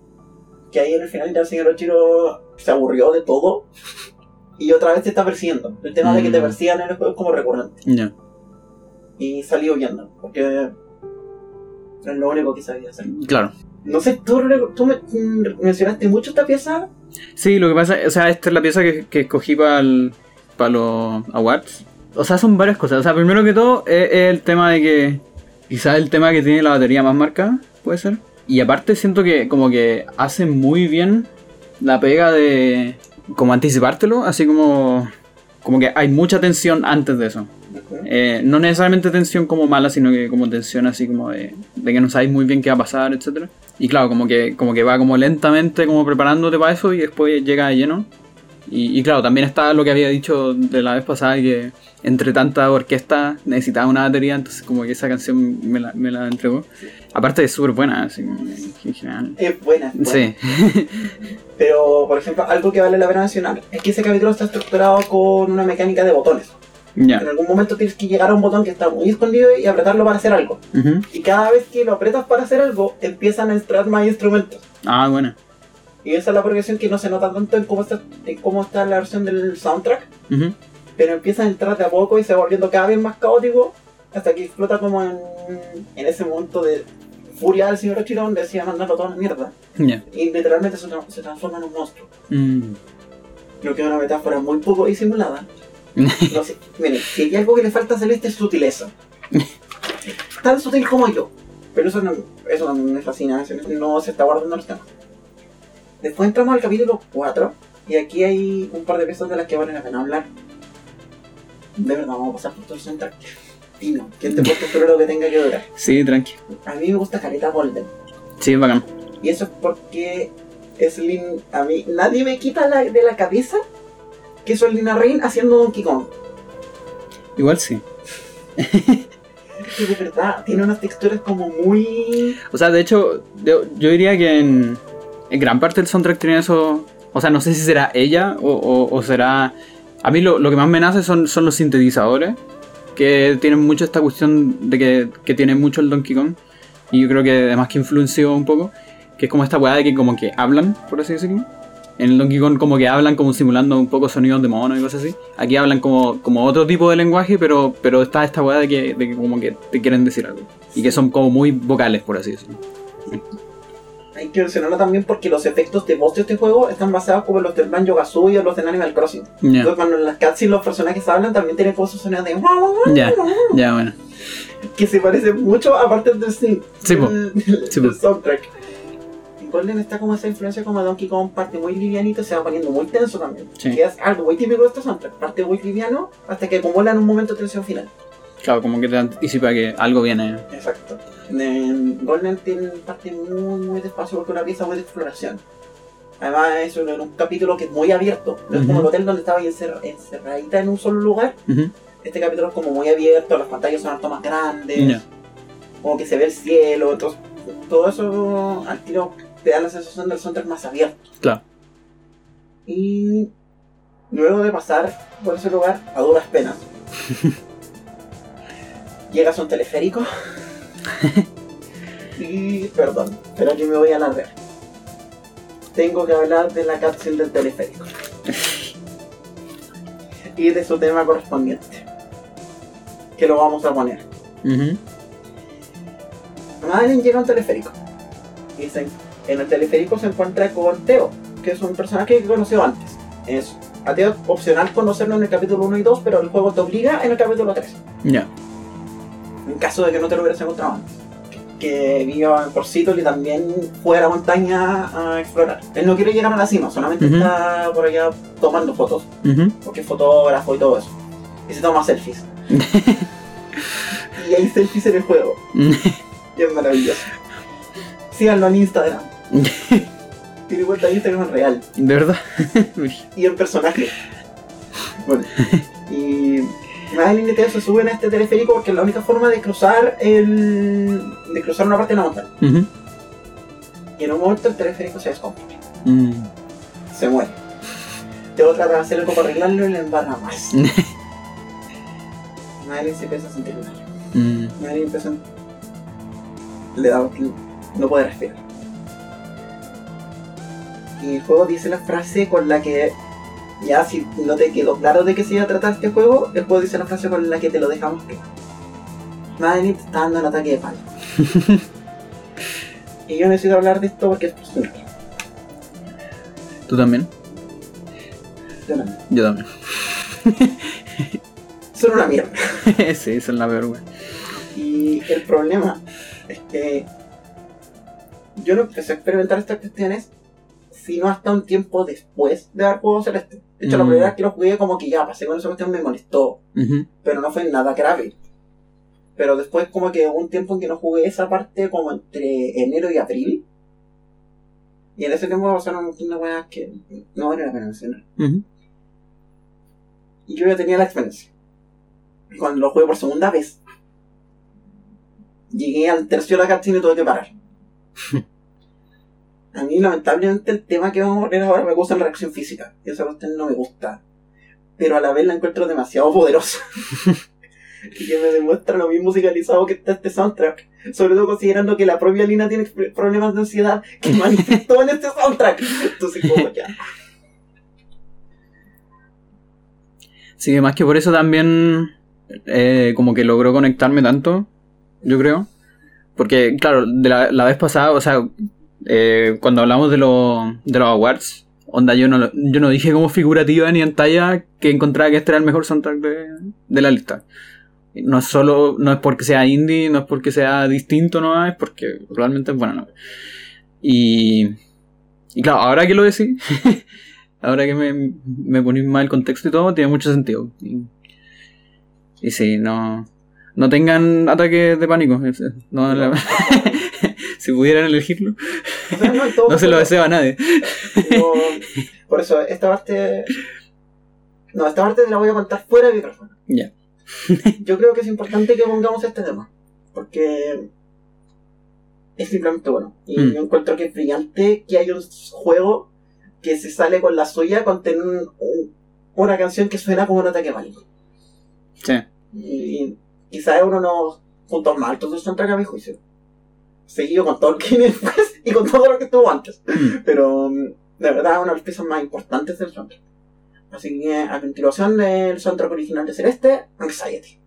que ahí en el final ya el señor Ochiro se aburrió de todo y otra vez te está persiguiendo. El tema de que te Mm. persigan en el juego es como recurrente. Ya. Y salió huyendo, porque es lo único que sabía hacer. Claro. No sé, tú, tú me- mm, mencionaste mucho esta pieza. Sí, lo que pasa, o sea, esta es la pieza que, que escogí para los awards. O sea, son varias cosas. O sea, primero que todo es, es el tema de que quizás el tema que tiene la batería más marcada, puede ser. Y aparte siento que como que hace muy bien la pega de como anticipártelo, así como como que hay mucha tensión antes de eso. Eh, no necesariamente tensión como mala, sino que como tensión así como de, de que no sabéis muy bien qué va a pasar, etcétera. Y claro, como que, como que va como lentamente como preparándote para eso y después llega de lleno. Y, y claro, también está lo que había dicho de la vez pasada, que entre tanta orquesta necesitaba una batería, entonces como que esa canción me la, me la entregó. Aparte es súper buena, así en general. Es buena, es buena. Sí, Pero, por ejemplo, algo que vale la pena mencionar es que ese capítulo está estructurado con una mecánica de botones. Ya. En algún momento tienes que llegar a un botón que está muy escondido y apretarlo para hacer algo. Ujú. Y cada vez que lo apretas para hacer algo, empiezan a entrar más instrumentos. Ah, bueno. Y esa es la progresión que no se nota tanto en cómo está, en cómo está la versión del soundtrack, Ujú. pero empieza a entrar de a poco y se va volviendo cada vez más caótico hasta que explota como en, en ese momento de furia del señor Ochiro donde decía mandarlo todo a la mierda. Ya. Y literalmente se, tra- se transforma en un monstruo. Mm. Creo que es una metáfora muy poco disimulada. No sé, miren, si hay algo que le falta a Celeste es sutileza. Tan sutil como yo. Pero eso, no, eso me fascina, no se está guardando los temas. Después entramos al capítulo 4 y aquí hay un par de piezas de las que vale la pena hablar. De verdad, vamos a pasar por todo el soundtrack. Dino, que este podcast espero lo que tenga que durar. Sí, tranqui. A mí me gusta Caleta Golden. Sí, es bacán. Y eso es porque es Lin, a mí nadie me quita la- de la cabeza que Lina Rain haciendo Donkey Kong. Igual sí. de verdad tiene unas texturas como muy. O sea, de hecho, yo, yo diría que en, en gran parte del soundtrack tiene eso. O sea, no sé si será ella o, o- o será. A mí lo, lo que más me nace son, son los sintetizadores, que tienen mucho esta cuestión de que, que tiene mucho el Donkey Kong. Y yo creo que además que influenció un poco, que es como esta weá de que como que hablan, por así decirlo. En el Donkey Kong como que hablan como simulando un poco sonidos de mono y cosas así. Aquí hablan como, como otro tipo de lenguaje, pero, pero está esta weá de que, de que como que te quieren decir algo. Y que son como muy vocales, por así decirlo. Hay que mencionarlo también porque los efectos de voz de este juego están basados como los del Banjo Kazooie o los de Animal Crossing. Ya, Entonces, cuando en las cutscenes los personajes hablan, también tienen esos sonidos de. ya, ya, bueno. que se parece mucho a partes del, Sí, del, del- Sí, po. del soundtrack. En Golden está como esa influencia como Donkey Kong, parte muy livianito se va poniendo muy tenso también. Sí. Que es algo muy típico de este soundtrack, parte muy liviano hasta que acumula en un momento tensión final. Claro, como que te anticipa que algo viene. Exacto. En Golden tiene parte muy, muy despacio porque es una pieza muy de exploración. Además es un, un capítulo que es muy abierto. No es como el hotel donde estaba encer- encerradita en un solo lugar. Este capítulo es como muy abierto, las pantallas son harto más grandes. Como que se ve el cielo, entonces todo eso al tiro te da la sensación del soundtrack más abierto. Claro. Y luego de pasar por ese lugar a duras penas, llegas a un teleférico y perdón, pero aquí me voy a alargar. Tengo que hablar de la cápsula del teleférico y de su tema correspondiente, que lo vamos a poner. Ujú. Madeline llega a un teleférico. Y se- en el teleférico se encuentra con Teo, que es un personaje que conoció antes. Es a Teo opcional conocerlo en el capítulo 1 y 2, pero el juego te obliga en el capítulo 3. Ya. En caso de que no te lo hubieras encontrado antes. Que viva por Seattle y también fue a la montaña a explorar. Él no quiere llegar a la cima, solamente está por allá tomando fotos, porque es fotógrafo y todo eso. Y se toma selfies. y hay selfies en el juego. Y es maravilloso. Síganlo en Instagram. Tiene cuenta de Instagram real. ¿De verdad? Y el personaje. Bueno. Y Madeline y Teo se suben a este teleférico porque es la única forma de cruzar el. de cruzar una parte de la montaña. Y en un momento el teleférico se descompone. Mm. Se muere. Teo trata de hacer algo para arreglarlo y le embarra más. Madeline se empieza a sentir mal. Mm. Madeline empieza a- le da no puede respirar. Y el juego dice la frase con la que ya si no te quedó claro de qué se iba a tratar este juego, el juego dice la frase con la que te lo dejamos que Madeline está dando el ataque de palo. y yo necesito hablar de esto porque es personal. ¿Tú también? Yo no. Yo también. Son una mierda. sí, es la peor. Y el problema es que yo no empecé a experimentar estas cuestiones sino hasta un tiempo después de haber jugado Celeste. De hecho, la Mm. primera vez que lo jugué, como que ya pasé con esa cuestión, me molestó, pero no fue nada grave. Pero después, como que hubo un tiempo en que no jugué esa parte, como entre enero y abril. Y en ese tiempo pasaron un montón de weas que no vale la pena mencionar. Y yo ya tenía la experiencia. Cuando lo jugué por segunda vez, llegué al tercio de la cutscene y tuve que parar. A mí, lamentablemente, el tema que vamos a poner ahora me gusta en reacción física. Y esa cuestión no me gusta. Pero a la vez la encuentro demasiado poderosa. y que me demuestra lo bien musicalizado que está este soundtrack. Sobre todo considerando que la propia Lina tiene problemas de ansiedad que manifestó en este soundtrack. Entonces, como ya. Sí, más que por eso también eh, como que logró conectarme tanto, yo creo. Porque, claro, de la, la vez pasada, o sea, eh, cuando hablamos de, lo- de los awards, onda, yo no, yo no dije como figurativa ni en talla que encontraba que este era el mejor soundtrack de, de la lista. No es solo, no es porque sea indie, no es porque sea distinto, no es porque realmente es bueno. ¿no? Y, y claro, ahora que lo decís, ahora que me, me ponéis mal el contexto y todo, tiene mucho sentido. Y, sí, no, no tengan ataques de pánico. si pudieran elegirlo, O sea, no, en todo no se lo deseo a nadie. por eso, esta parte. No, esta parte te la voy a contar fuera de micrófono. Ya. yo creo que es importante que pongamos este tema. Porque es simplemente bueno. Y Mm. yo encuentro que es brillante que hay un juego que se sale con la suya con tener un- un- una canción que suena como un ataque pánico. Sí. Y quizás es uno de los puntos más altos del soundtrack a mi juicio. Seguido con viene después y con todo lo que estuvo antes. Mm. Pero mm, de verdad una de las piezas más importantes del soundtrack. Así que a continuación del soundtrack original de Celeste, Anxiety.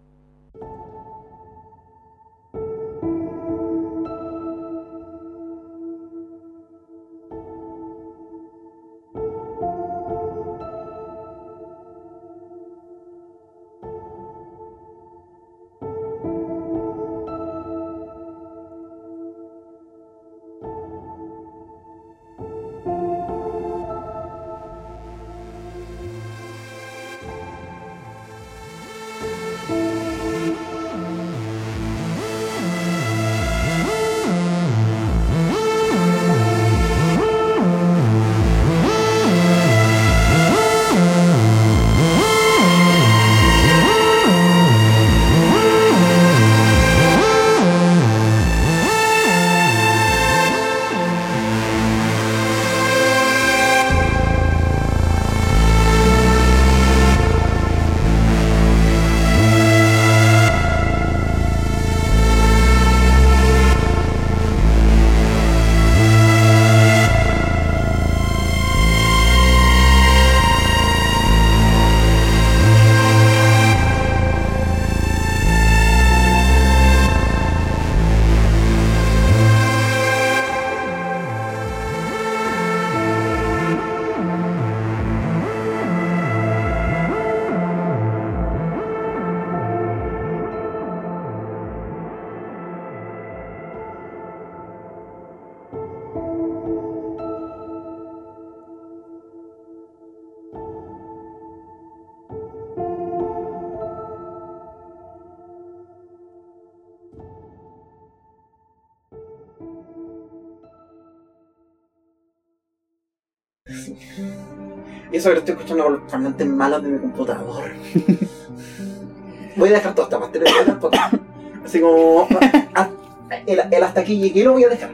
Eso que lo estoy escuchando con los parlantes malos de mi computador. voy a dejar toda esta parte de el podcast. Así como. a- el, el hasta aquí llegué lo voy a dejar.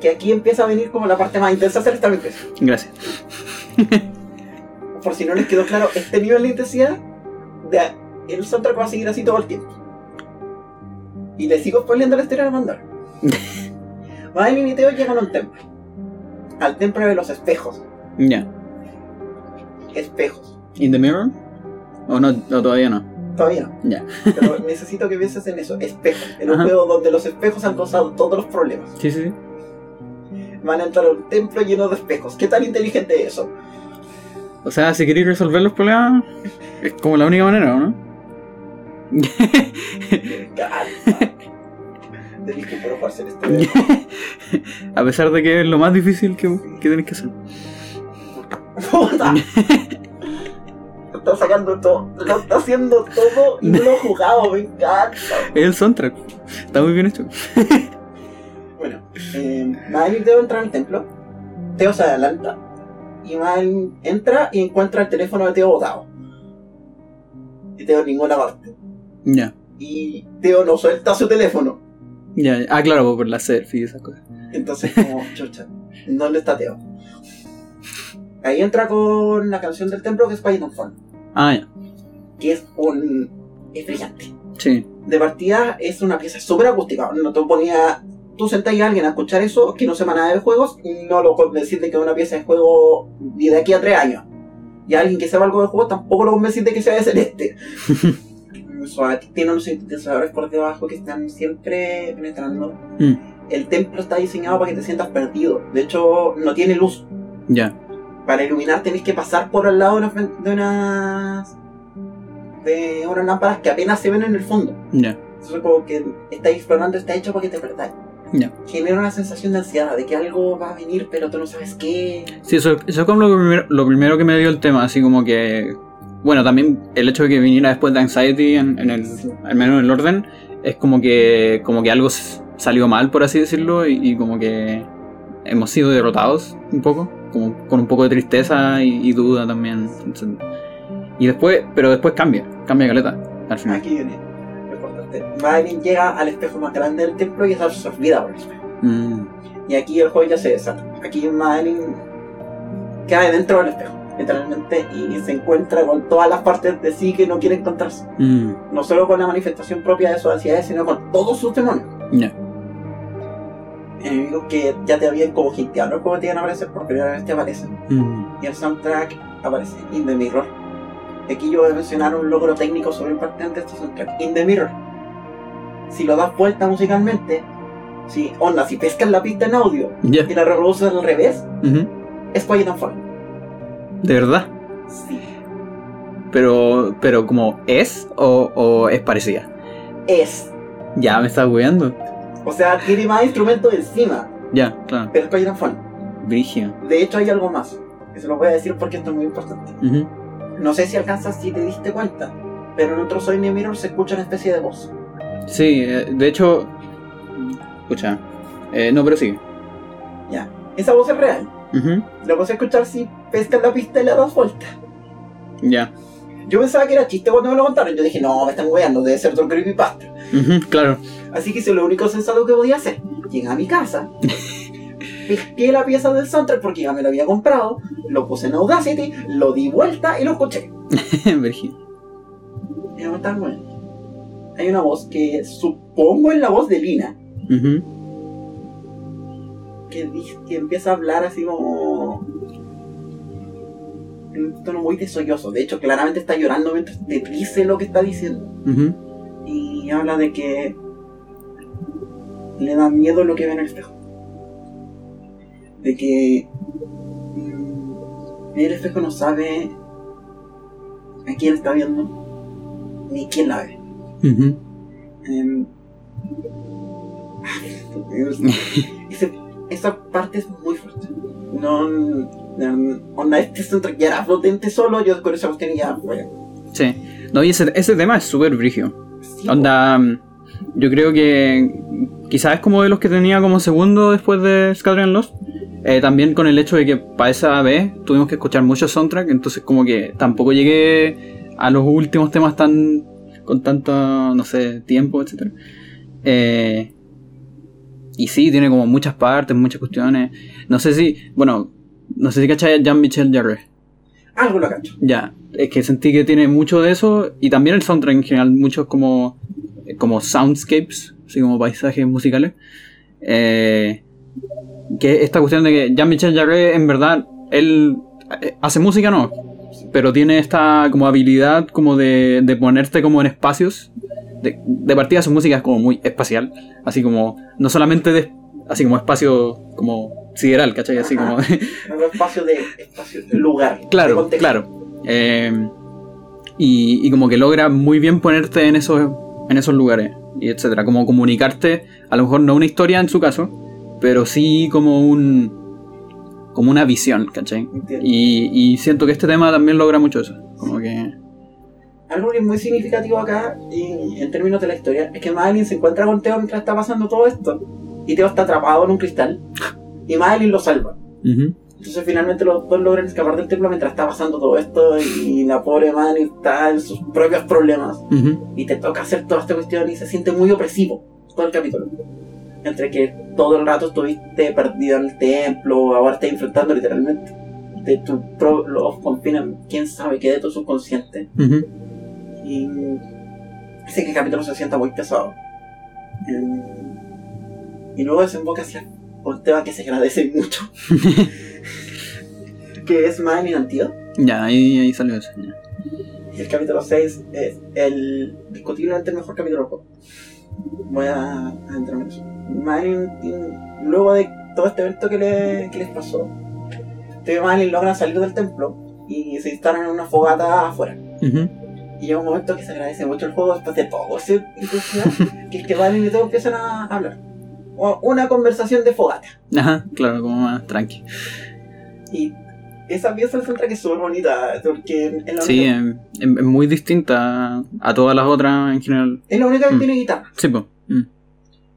Que aquí empieza a venir como la parte más intensa de esta empresa. Gracias. Por si no les quedó claro, este nivel de intensidad, de, el soundtrack va a seguir así todo el tiempo. Y le sigo spoileando la historia de Mandar. Madeline y Teo llegan a un templo. Al templo de los espejos. Ya. Espejos. ¿In the mirror? ¿O no? o todavía no? Todavía no. Ya. Pero necesito que pienses en eso. Espejos. En un Ajá. juego donde los espejos han causado todos los problemas. Sí, sí, sí. Van a entrar a un templo lleno de espejos. ¿Qué tan inteligente es eso? O sea, si queréis resolver los problemas, es como la única manera, ¿o ¿no? Tenéis que este A pesar de que es lo más difícil que, que tenéis que hacer. Puta. Está sacando todo, lo está haciendo todo y no lo he jugado, me encanta. Es el soundtrack. Está muy bien hecho. Bueno, eh, Madeline Teo entra al templo, Teo se adelanta y Madeline entra y encuentra el teléfono de Teo botado. Y Teo en ninguna parte. Ya. Y Teo no suelta su teléfono. Ya. Ah, claro, por la selfie y esas cosas. Entonces, como, chucha, ¿dónde está Teo? Ahí entra con la canción del templo que es Python Phone, Ah, ya. que es un. es brillante. Sí. De partida es una pieza súper acústica. No te ponía. Tú sentáis a alguien a escuchar eso que no sepa nada de juegos, y no lo convencís de que es una pieza de juego ni de aquí a tres años. Y a alguien que sepa algo de juegos tampoco lo convencís de que sea de celeste. Suave, tiene unos sintetizadores por debajo que están siempre penetrando. Mm. El templo está diseñado para que te sientas perdido. De hecho, no tiene luz. Ya. Para iluminar tenés que pasar por al lado de unas, ven- de unas de unas lámparas que apenas se ven en el fondo. Ya. Entonces como que estáis explorando, está hecho para que te perdáis. Ya. Genera una sensación de ansiedad, de que algo va a venir, pero tú no sabes qué. Sí, eso, eso es como lo primero, lo primero que me dio el tema, así como que... Bueno, también el hecho de que viniera después de Anxiety, en, en el, al menos en el orden, es como que, como que algo salió mal, por así decirlo, y, y como que hemos sido derrotados un poco, como con un poco de tristeza y, y duda también. Entonces, Y después, pero después cambia, cambia caleta al final. Aquí viene lo importante. Madeline llega al espejo más grande del templo y es absorbida por el espejo. Mm, Y aquí el juego ya se desata. Aquí Madeline cae dentro del espejo, literalmente, y se encuentra con todas las partes de sí que no quiere encontrarse. mm, No solo con la manifestación propia de sus ansiedades, sino con todos sus demonios. ya. Enemigos que ya te habían como hinteado el juego te iban a aparecer por primera vez te aparecen. Mm, Y el soundtrack aparece In the Mirror. Aquí yo voy a mencionar un logro técnico sobre importante de este soundtrack. In the Mirror. Si lo das vuelta musicalmente, si onda, si pescas la pista en audio ya. y la reproduces al revés, Ujú. es Quiet and Fall. De verdad. Sí. Pero, pero como es o, o es parecida. Es. Ya me estás weando. O sea, tiene más instrumentos encima, Ya, claro. pero es and Fall. Brigio. De hecho, hay algo más. Que se lo voy a decir porque esto es muy importante. Ujú. No sé si alcanzas, si te diste cuenta, pero en otro Soy Mirror se escucha una especie de voz. Sí, eh, de hecho. Escucha. Eh, no, pero sigue. Ya. Esa voz es real. Ujú. La vas a escuchar si pescas la pista y la das vuelta. Ya. Yo pensaba que era chiste cuando me lo contaron. Yo dije, no, me están weando, debe ser otro creepypasta. Ujú, claro. Así que hice lo único sensato que podía hacer. Llegué a mi casa, pesqué la pieza del soundtrack porque ya me lo había comprado, lo puse en Audacity, lo di vuelta y lo escuché. Y me están weando. Hay una voz que supongo es la voz de Lina, Ujú. Que, empieza a hablar así como... En un tono muy desolloso. De hecho, claramente está llorando mientras te dice lo que está diciendo. Y habla de que le da miedo lo que ve en el espejo. De que mm, el espejo no sabe a quién está viendo ni quién la ve. Ujú. Em, ese- esa parte es muy fuerte. No, no onda, este soundtrack ya era potente solo, yo con esa cuestión ya fue. Sí. No, y ese, ese tema es súper brigio. Sí, Onda. mm, Yo creo que quizás es como de los que tenía como segundo después de Scattering Lost. Eh, también con el hecho de que para esa vez tuvimos que escuchar mucho soundtrack, entonces como que tampoco llegué a los últimos temas tan con tanto, no sé, tiempo, etc. Eh, y sí, tiene como muchas partes, muchas cuestiones. No sé si, bueno, no sé si cachai a Jean-Michel Jarre. Algo lo cacho. Ya, es que sentí que tiene mucho de eso y también el soundtrack en general, muchos como, como soundscapes, así como paisajes musicales. Eh, que esta cuestión de que Jean-Michel Jarre en verdad, él eh, hace música no, pero tiene esta como habilidad como de, de ponerte como en espacios. De, de partida su música es como muy espacial, así como, no solamente de, así como espacio como sideral, ¿cachai? Así como... Un espacio de, espacio de lugar. Claro, claro. Eh, y, y como que logra muy bien ponerte en esos, en esos lugares, y etcétera. Como comunicarte, a lo mejor no una historia en su caso, pero sí como un como una visión, ¿cachai? Y, y siento que este tema también logra mucho eso. Como que. Algo que es muy significativo acá, y en términos de la historia, es que Madeline se encuentra con Teo mientras está pasando todo esto. Y Teo está atrapado en un cristal. Y Madeline lo salva. Entonces finalmente los dos logran escapar del templo mientras está pasando todo esto. Y la pobre Madeline está en sus propios problemas. Y te toca hacer toda esta cuestión y se siente muy opresivo todo el capítulo. Entre que todo el rato estuviste perdido en el templo, ahora estás enfrentando literalmente de tu pro, los confinan, quién sabe qué de tu subconsciente. Y sé que el capítulo se sienta muy pesado. Y luego desemboca hacia un tema que se agradece mucho. que es Madeline Antídoto. Ya, ahí, ahí salió eso. ya. Y el capítulo 6 es el discutiblemente el mejor capítulo. Voy a adentrarme en eso. Madeline, luego de todo este evento que, le- que les pasó, Teo y Madeline logran salir del templo y se instalan en una fogata afuera. Ujú, Y llega un momento que se agradece mucho el juego después de todo ese intensidad, que es que Valen y Teo empiezan a hablar. O una conversación de fogata. Ajá, claro, como más tranqui. Y esa pieza del soundtrack es súper bonita, porque es la, Sí, única, es muy distinta a todas las otras en general. es la única que Mm. tiene guitarra. Sí, pues.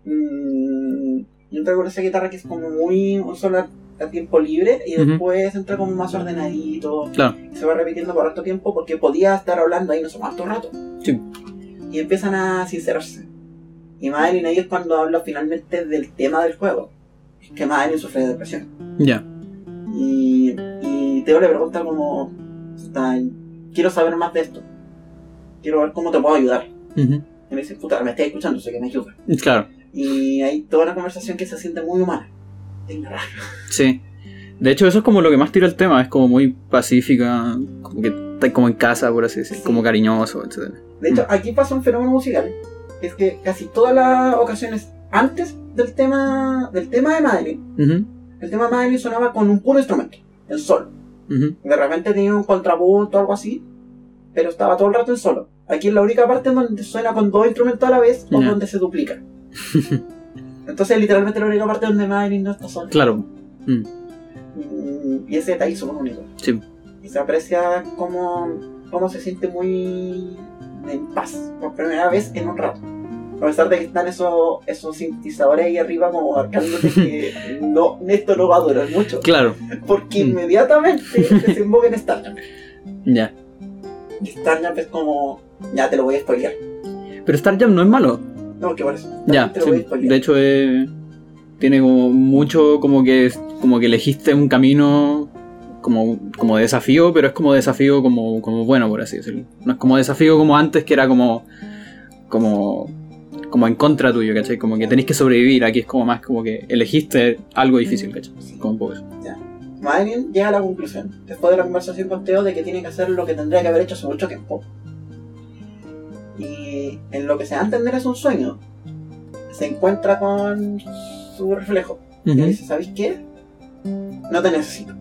Mm, yo traigo esa guitarra que es como muy un solo a tiempo libre y Ujú. después entra como más ordenadito. Claro. se va repitiendo por harto tiempo porque podía estar hablando ahí no sé cuánto rato. Sí. Y empiezan a sincerarse. Y Madeline ahí es cuando habla finalmente del tema del juego. Es que Madeline sufre de depresión. Ya. Y, y Teo le pregunta como, está, quiero saber más de esto. Quiero ver cómo te puedo ayudar. Ujú. Y me dice, puta, me estás escuchando, sé que me ayuda. Claro. Y hay toda una conversación que se siente muy humana. Rabia. Sí. De hecho, eso es como lo que más tira el tema. Es como muy pacífica. Como que está como en casa, por así decir. Sí. Como cariñoso, etc. De hecho, aquí pasa un fenómeno musical. Es que casi todas las ocasiones antes del tema, del tema de Madeline, el tema de Madeline sonaba con un puro instrumento, el solo. De repente tenía un contrapunto o algo así, pero estaba todo el rato en solo. Aquí es la única parte en donde suena con dos instrumentos a la vez o donde se duplica. Entonces, literalmente la única parte donde Madeline no está sola. Claro. Mm. Mm, Y ese detalle es súper único. Sí. Y se aprecia cómo, cómo se siente muy en paz por primera vez en un rato. A pesar de que están esos, esos sintetizadores ahí arriba como marcándote que no, esto no va a durar mucho. Claro. Porque Mm. inmediatamente desemboca en Starjump. Ya. Y Starjump es como, ya te lo voy a spoilear. Pero Star Jam no es malo. No, que por eso. Ya. Sí. De hecho, eh, tiene como mucho como que como que elegiste un camino como, como desafío, pero es como desafío como, como bueno, por así decirlo. No es como desafío como antes, que era como como como en contra tuyo, ¿cachai? Como que tenéis que sobrevivir. Aquí es como más como que elegiste algo difícil, ¿cachai? Como un poco eso. Madeline llega a la conclusión, después de la conversación con Teo, de que tiene que hacer lo que tendría que haber hecho hace mucho tiempo. Y en lo que se da a entender es un sueño. Se encuentra con su reflejo. Y le Ujú. dice, ¿sabéis qué? No te necesito.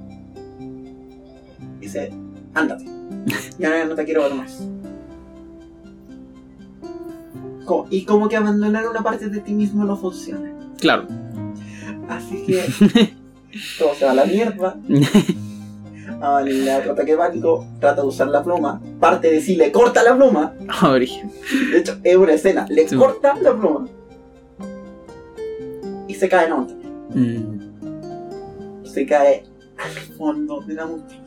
Dice, ándate. Ya no te quiero ver más. Y como que abandonar una parte de ti mismo no funciona. Claro. Así que todo se va a la mierda. Al ataque pánico trata de usar la pluma. Parte de sí le corta la pluma. Origen. De hecho, es una escena. Le Sí. corta la pluma. Y se cae en la montaña. Mm. Se cae al fondo de la montaña.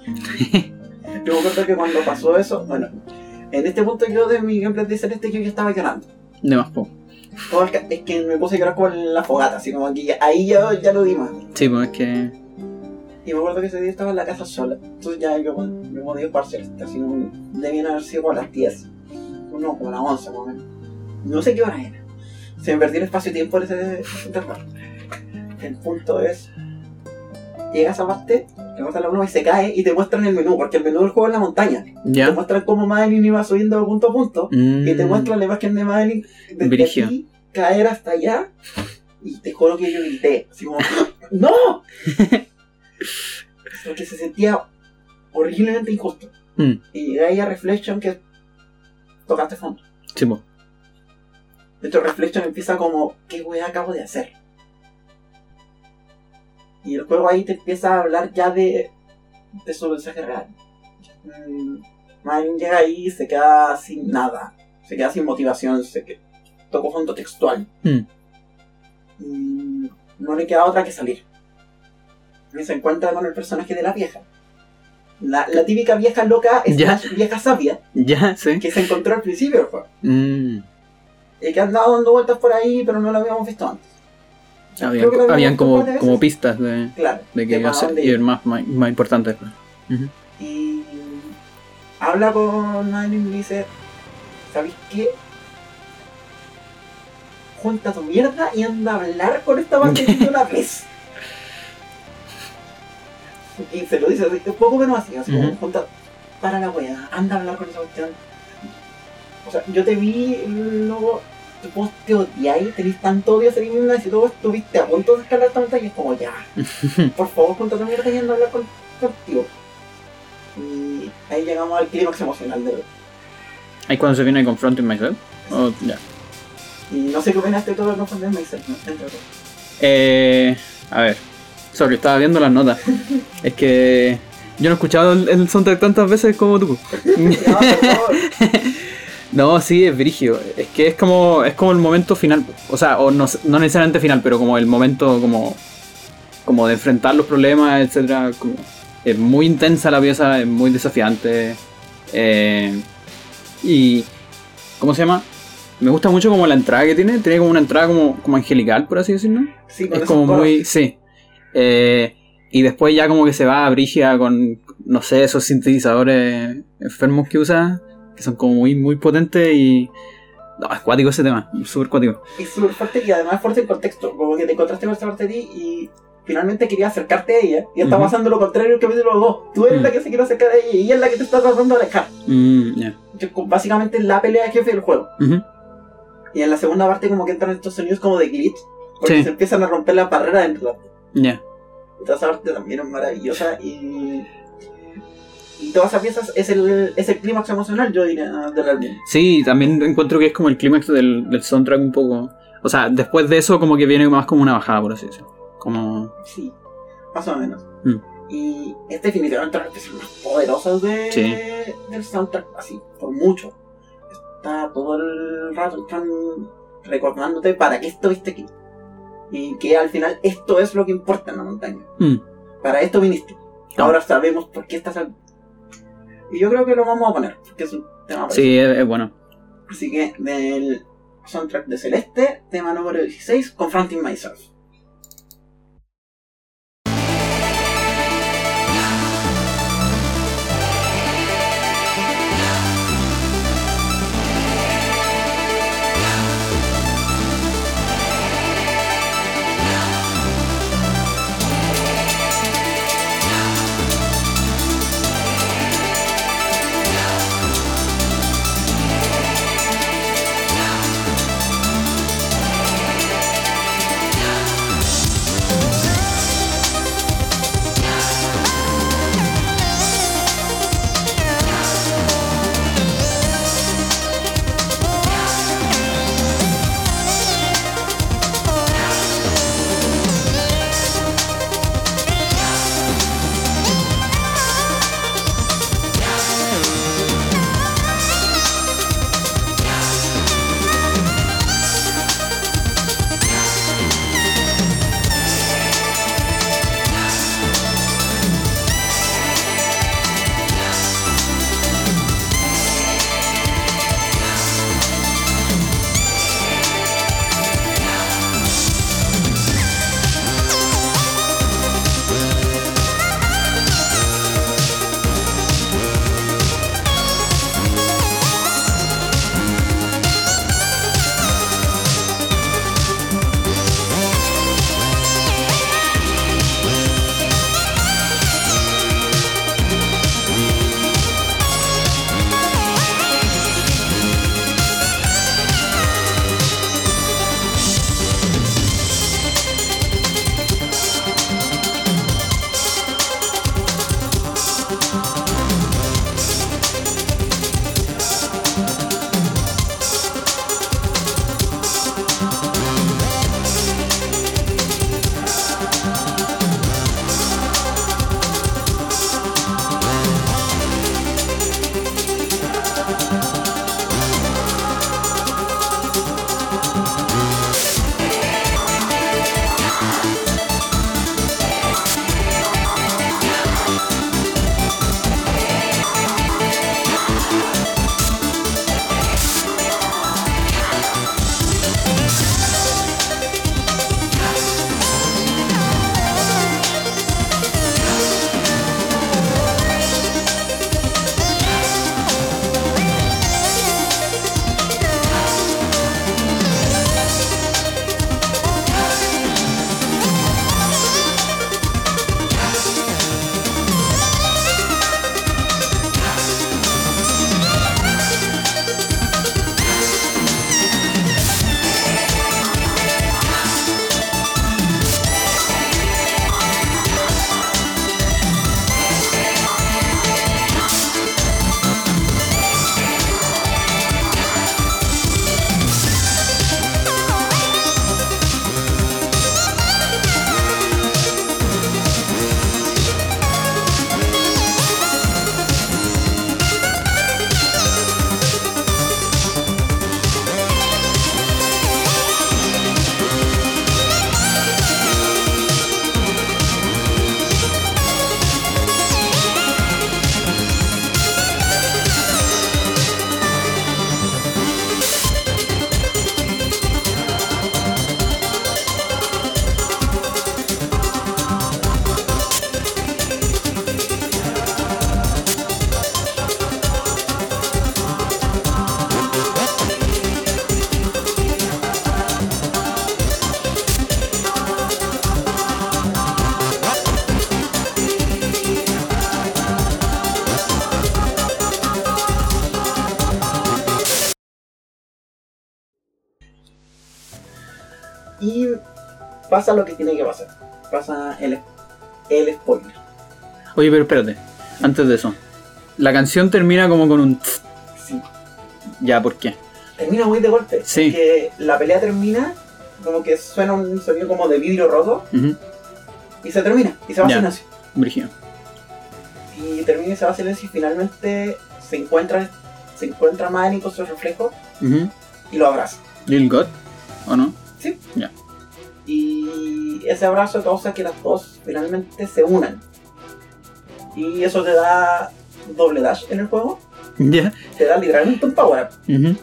Yo me acuerdo que cuando pasó eso, bueno, en este punto yo de mi gameplay de Celeste yo ya estaba llorando. De más po. Todo el ca- es que me puse a llorar con la fogata, así como que ahí ya, ya lo di más. Sí, pues es que. Y me acuerdo que ese día estaba en la casa sola. Entonces ya yo me jugar Celeste, así como debían haber sido como a las 10. No, como a las 11 más o menos. No sé qué hora era. Se me perdió el espacio-tiempo en ese intervalo. El punto es. Llega a parte, te muestran la pluma y se cae y te muestran el menú, porque el menú del juego es la montaña. Te muestran cómo Madeline iba subiendo de punto a punto. Y te Mm. muestran la imagen de Madeline desde aquí caer hasta allá. Y te juro que yo grité, así como, ¡No! Porque se sentía horriblemente injusto. Mm. Y ahí a Reflection que tocaste fondo. Sí, pues. De hecho, Reflection empieza como, ¿qué wea acabo de hacer? Y el juego ahí te empieza a hablar ya de, de su mensaje real. Mm, Madeline llega ahí y se queda sin nada. Se queda sin motivación, se que tocó fondo textual. Mm. Y no le queda otra que salir. Y se encuentra con el personaje de la vieja. La, la típica vieja loca, es Ya. vieja sabia, Ya, sí. que se encontró al principio del juego. Mm. Y que han dado dando vueltas por ahí, pero no lo habíamos visto antes. Habían, como, pistas de, Claro. de que iba a ser ir. más, más, más importante después. Ujú. Y habla con Madeline y dice, ¿sabes qué? Junta tu mierda y anda a hablar con esta banderita una vez. Y se lo dice así, un poco menos así, así como junta, para la wea, anda a hablar con esa cuestión. O sea, yo te vi luego, vos te odiáis, tenés tanto odio hacia ti misma, y si luego estuviste a punto de escalar esta montaña, es como ya, por favor, junta tu mierda y anda a hablar con, contigo. Y ahí llegamos al clímax emocional de Ahí cuando se viene Confronting Myself. Oh, ya. Y no sé qué opinaste todo el Confront Myself, ¿no? Eh, a ver. Sorry, estaba viendo las notas. es que yo no he escuchado el, el soundtrack tantas veces como tú. No, por favor. No, sí, es brígido. Es que es como, es como el momento final. O sea, o no, no necesariamente final, pero como el momento como como de enfrentar los problemas, etcétera. Como- es muy intensa la pieza, es muy desafiante. eh, y. ¿Cómo se llama? Me gusta mucho como la entrada que tiene. Tiene como una entrada como, como angelical, por así decirlo. Sí, Es como muy. Sí. Eh, y después ya como que se va a Brigia con. No sé, esos sintetizadores enfermos que usa. Que son como muy, muy potentes y. No, es cuático ese tema. Súper cuático. Es súper fuerte y además fuerte el contexto. Como que te encontraste con esta parte de ti y finalmente querías acercarte a ella. Y está pasando lo contrario el capítulo 2. Tú eres Mm. la que se quiere acercar a ella y ella es la que te está tratando de alejar. Mm. Que como básicamente la pelea de jefe del juego. Y en la segunda parte como que entran estos sonidos como de glitch. Porque Sí. se empiezan a romper las barreras entre las Ya. Y toda esa parte también es maravillosa y. Y todas esas piezas es el, es el clímax emocional, yo diría, del álbum. Sí, también encuentro que es como el clímax del, del soundtrack un poco. O sea, después de eso como que viene más como una bajada, por así decirlo. Como... Sí, más o menos. Mm. Y es definitivamente una de las más poderosas de, Sí. del soundtrack, así, por mucho. Está todo el rato están recordándote para qué estuviste aquí. Y que al final esto es lo que importa en la montaña. Mm. Para esto viniste. No. Ahora sabemos por qué estás aquí. Y yo creo que lo vamos a poner, porque es un tema Sí, es, es bueno. Así que del soundtrack de Celeste, tema número 16, Confronting Myself. Pasa lo que tiene que pasar. Pasa el, el spoiler. Oye, pero espérate, antes de eso. La canción termina como con un... tss. Sí. Ya, ¿por qué? Termina muy de golpe. Sí. Porque la pelea termina, como que suena un sonido como de vidrio roto, y se termina, y se va a silencio. Brígido. Y termina y se va a silencio, y finalmente se encuentra, se encuentra Manny con su reflejo y lo abraza. Lil God, ¿o no? Sí. Ya. Y ese abrazo causa que las dos finalmente se unan. Y eso te da doble dash en el juego. Ya. Te da literalmente un power up.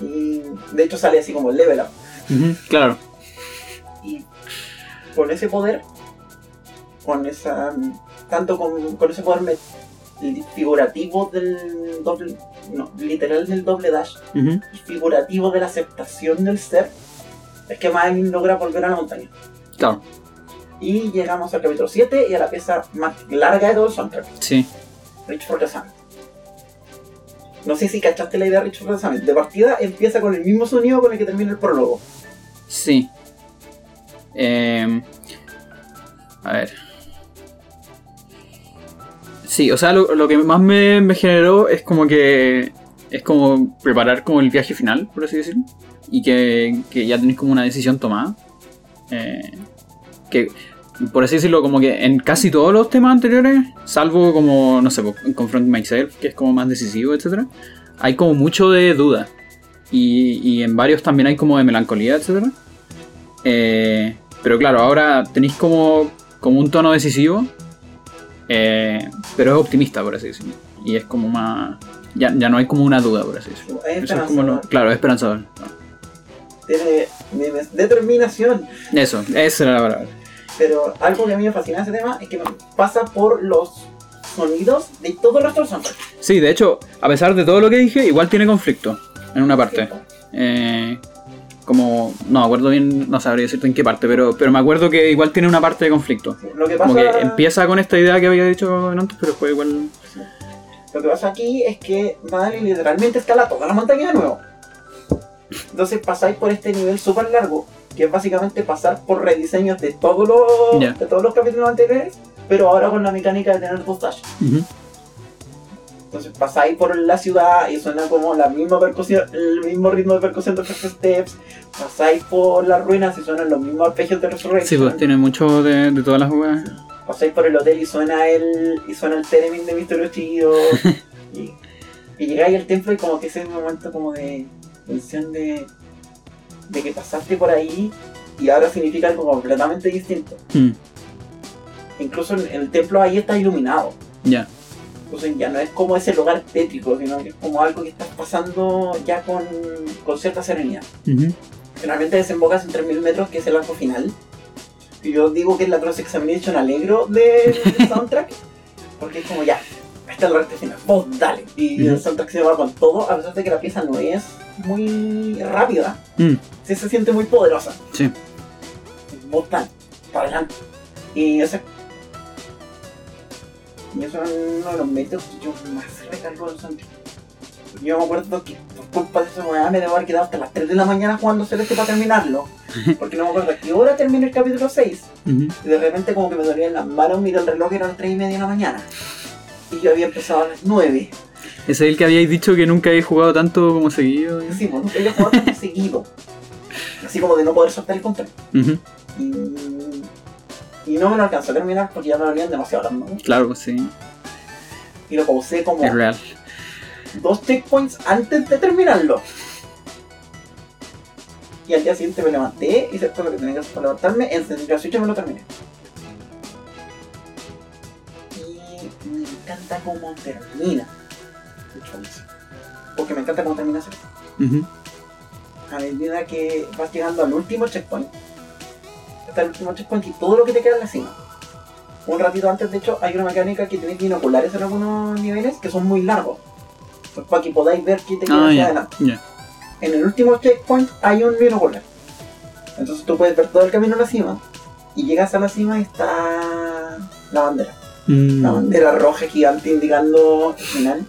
Y de hecho sale así como el level up. Claro. Y con ese poder, con esa. Tanto con, con ese poder figurativo del doble. No, literal del doble dash. Figurativo de la aceptación del ser. Es que Magin logra volver a la montaña. Claro. Y llegamos al capítulo 7 y a la pieza más larga de todo el soundtrack, Sí. Reach for the. No sé si cachaste la idea de Reach for the. De partida empieza con el mismo sonido con el que termina el prólogo. Sí. Em, a ver. Sí, o sea, lo, lo que más me, me generó es como que. Es como preparar como el viaje final, por así decirlo. Y que, que ya tenéis como una decisión tomada. Eh, que, por así decirlo, como que en casi todos los temas anteriores, salvo como, no sé, pues, Confront Myself, que es como más decisivo, etc. Hay como mucho de duda. Y, y en varios también hay como de melancolía, etcétera. Eh, pero claro, ahora tenéis como, como un tono decisivo, eh, pero es optimista, por así decirlo. Y es como más... Ya, ya no hay como una duda, por así decirlo. Es Eso es como lo- esperanzador. claro, es esperanzador. Tiene tiene determinación. Eso, esa era la palabra. Pero algo que a mí me fascina de ese tema es que pasa por los sonidos de todo el resto del soundtrack. Sí, de hecho, a pesar de todo lo que dije, igual tiene conflicto en una parte. Eh, como, no me acuerdo bien, no sabría decirte en qué parte, pero, pero me acuerdo que igual tiene una parte de conflicto. Sí, Lo que Como pasa, que empieza con esta idea que había dicho antes, pero después igual... lo que pasa aquí es que Madeline literalmente escala toda la montaña de nuevo. Entonces pasáis por este nivel súper largo, que es básicamente pasar por rediseños de todos los, Ya. de todos los capítulos anteriores, pero ahora con la mecánica de tener dos. Ujú. Entonces pasáis por la ciudad y suena como la misma percusión, el mismo ritmo de percusión de First Steps. Pasáis por las ruinas y suenan los mismos arpegios de Resurrection. Sí, pues tiene mucho de, de todas las weas. Pasáis por el hotel y suena el. y suena el Theremin de Misterio Chido. y, y llegáis al templo y como que ese momento como de tensión de. de que pasaste por ahí y ahora significa algo completamente distinto. Mm, Incluso en el templo ahí está iluminado. ya. Entonces ya no es como ese lugar tétrico, sino que es como algo que estás pasando ya con, con cierta serenidad. Finalmente desembocas en 3000 metros, que es el arco final. Y yo digo que es la Cross Examination alegro del soundtrack, porque es como ya, esta es la parte final, vos dale. Y el soundtrack se va con todo, a pesar de que la pieza no es muy rápida, Mm, sí se siente muy poderosa. sí. Dale, para adelante. Y ese. Y eso es uno de los métodos que yo más recargo del soundtrack. Yo me acuerdo que por culpa de esa weá me debo haber quedado hasta las 3 de la mañana jugando Celeste para terminarlo. Porque no me acuerdo a qué hora terminé el capítulo 6. Ujú. Y de repente como que me dolían las manos, miré el reloj y eran las 3 y media de la mañana. Y yo había empezado a las 9. Ese es el que habíais dicho que nunca habéis jugado tanto como seguido. Sí, pues nunca había jugado tan seguido. Así como de no poder soltar el control. Y, y no me lo alcanzó a terminar porque ya me dolían demasiado las manos. Claro, pues sí. Y lo pausé como Es real. dos checkpoints antes de terminarlo. Y al día siguiente me levanté, hice todo lo que tenía que hacer para levantarme, encendí la Switch y me lo terminé. Y me encanta cómo termina. Porque me encanta cómo termina ese a medida que vas llegando al último checkpoint. Está el último checkpoint y todo lo que te queda en la cima. Un ratito antes, de hecho, hay una mecánica que tenéis binoculares en algunos niveles que son muy largos. Pues para que podáis ver qué te queda Ah, hacia ya. adelante. En el último checkpoint hay un binocular. Entonces tú puedes ver todo el camino a la cima. Y llegas a la cima y está la bandera. Mm, La bandera roja gigante indicando el final.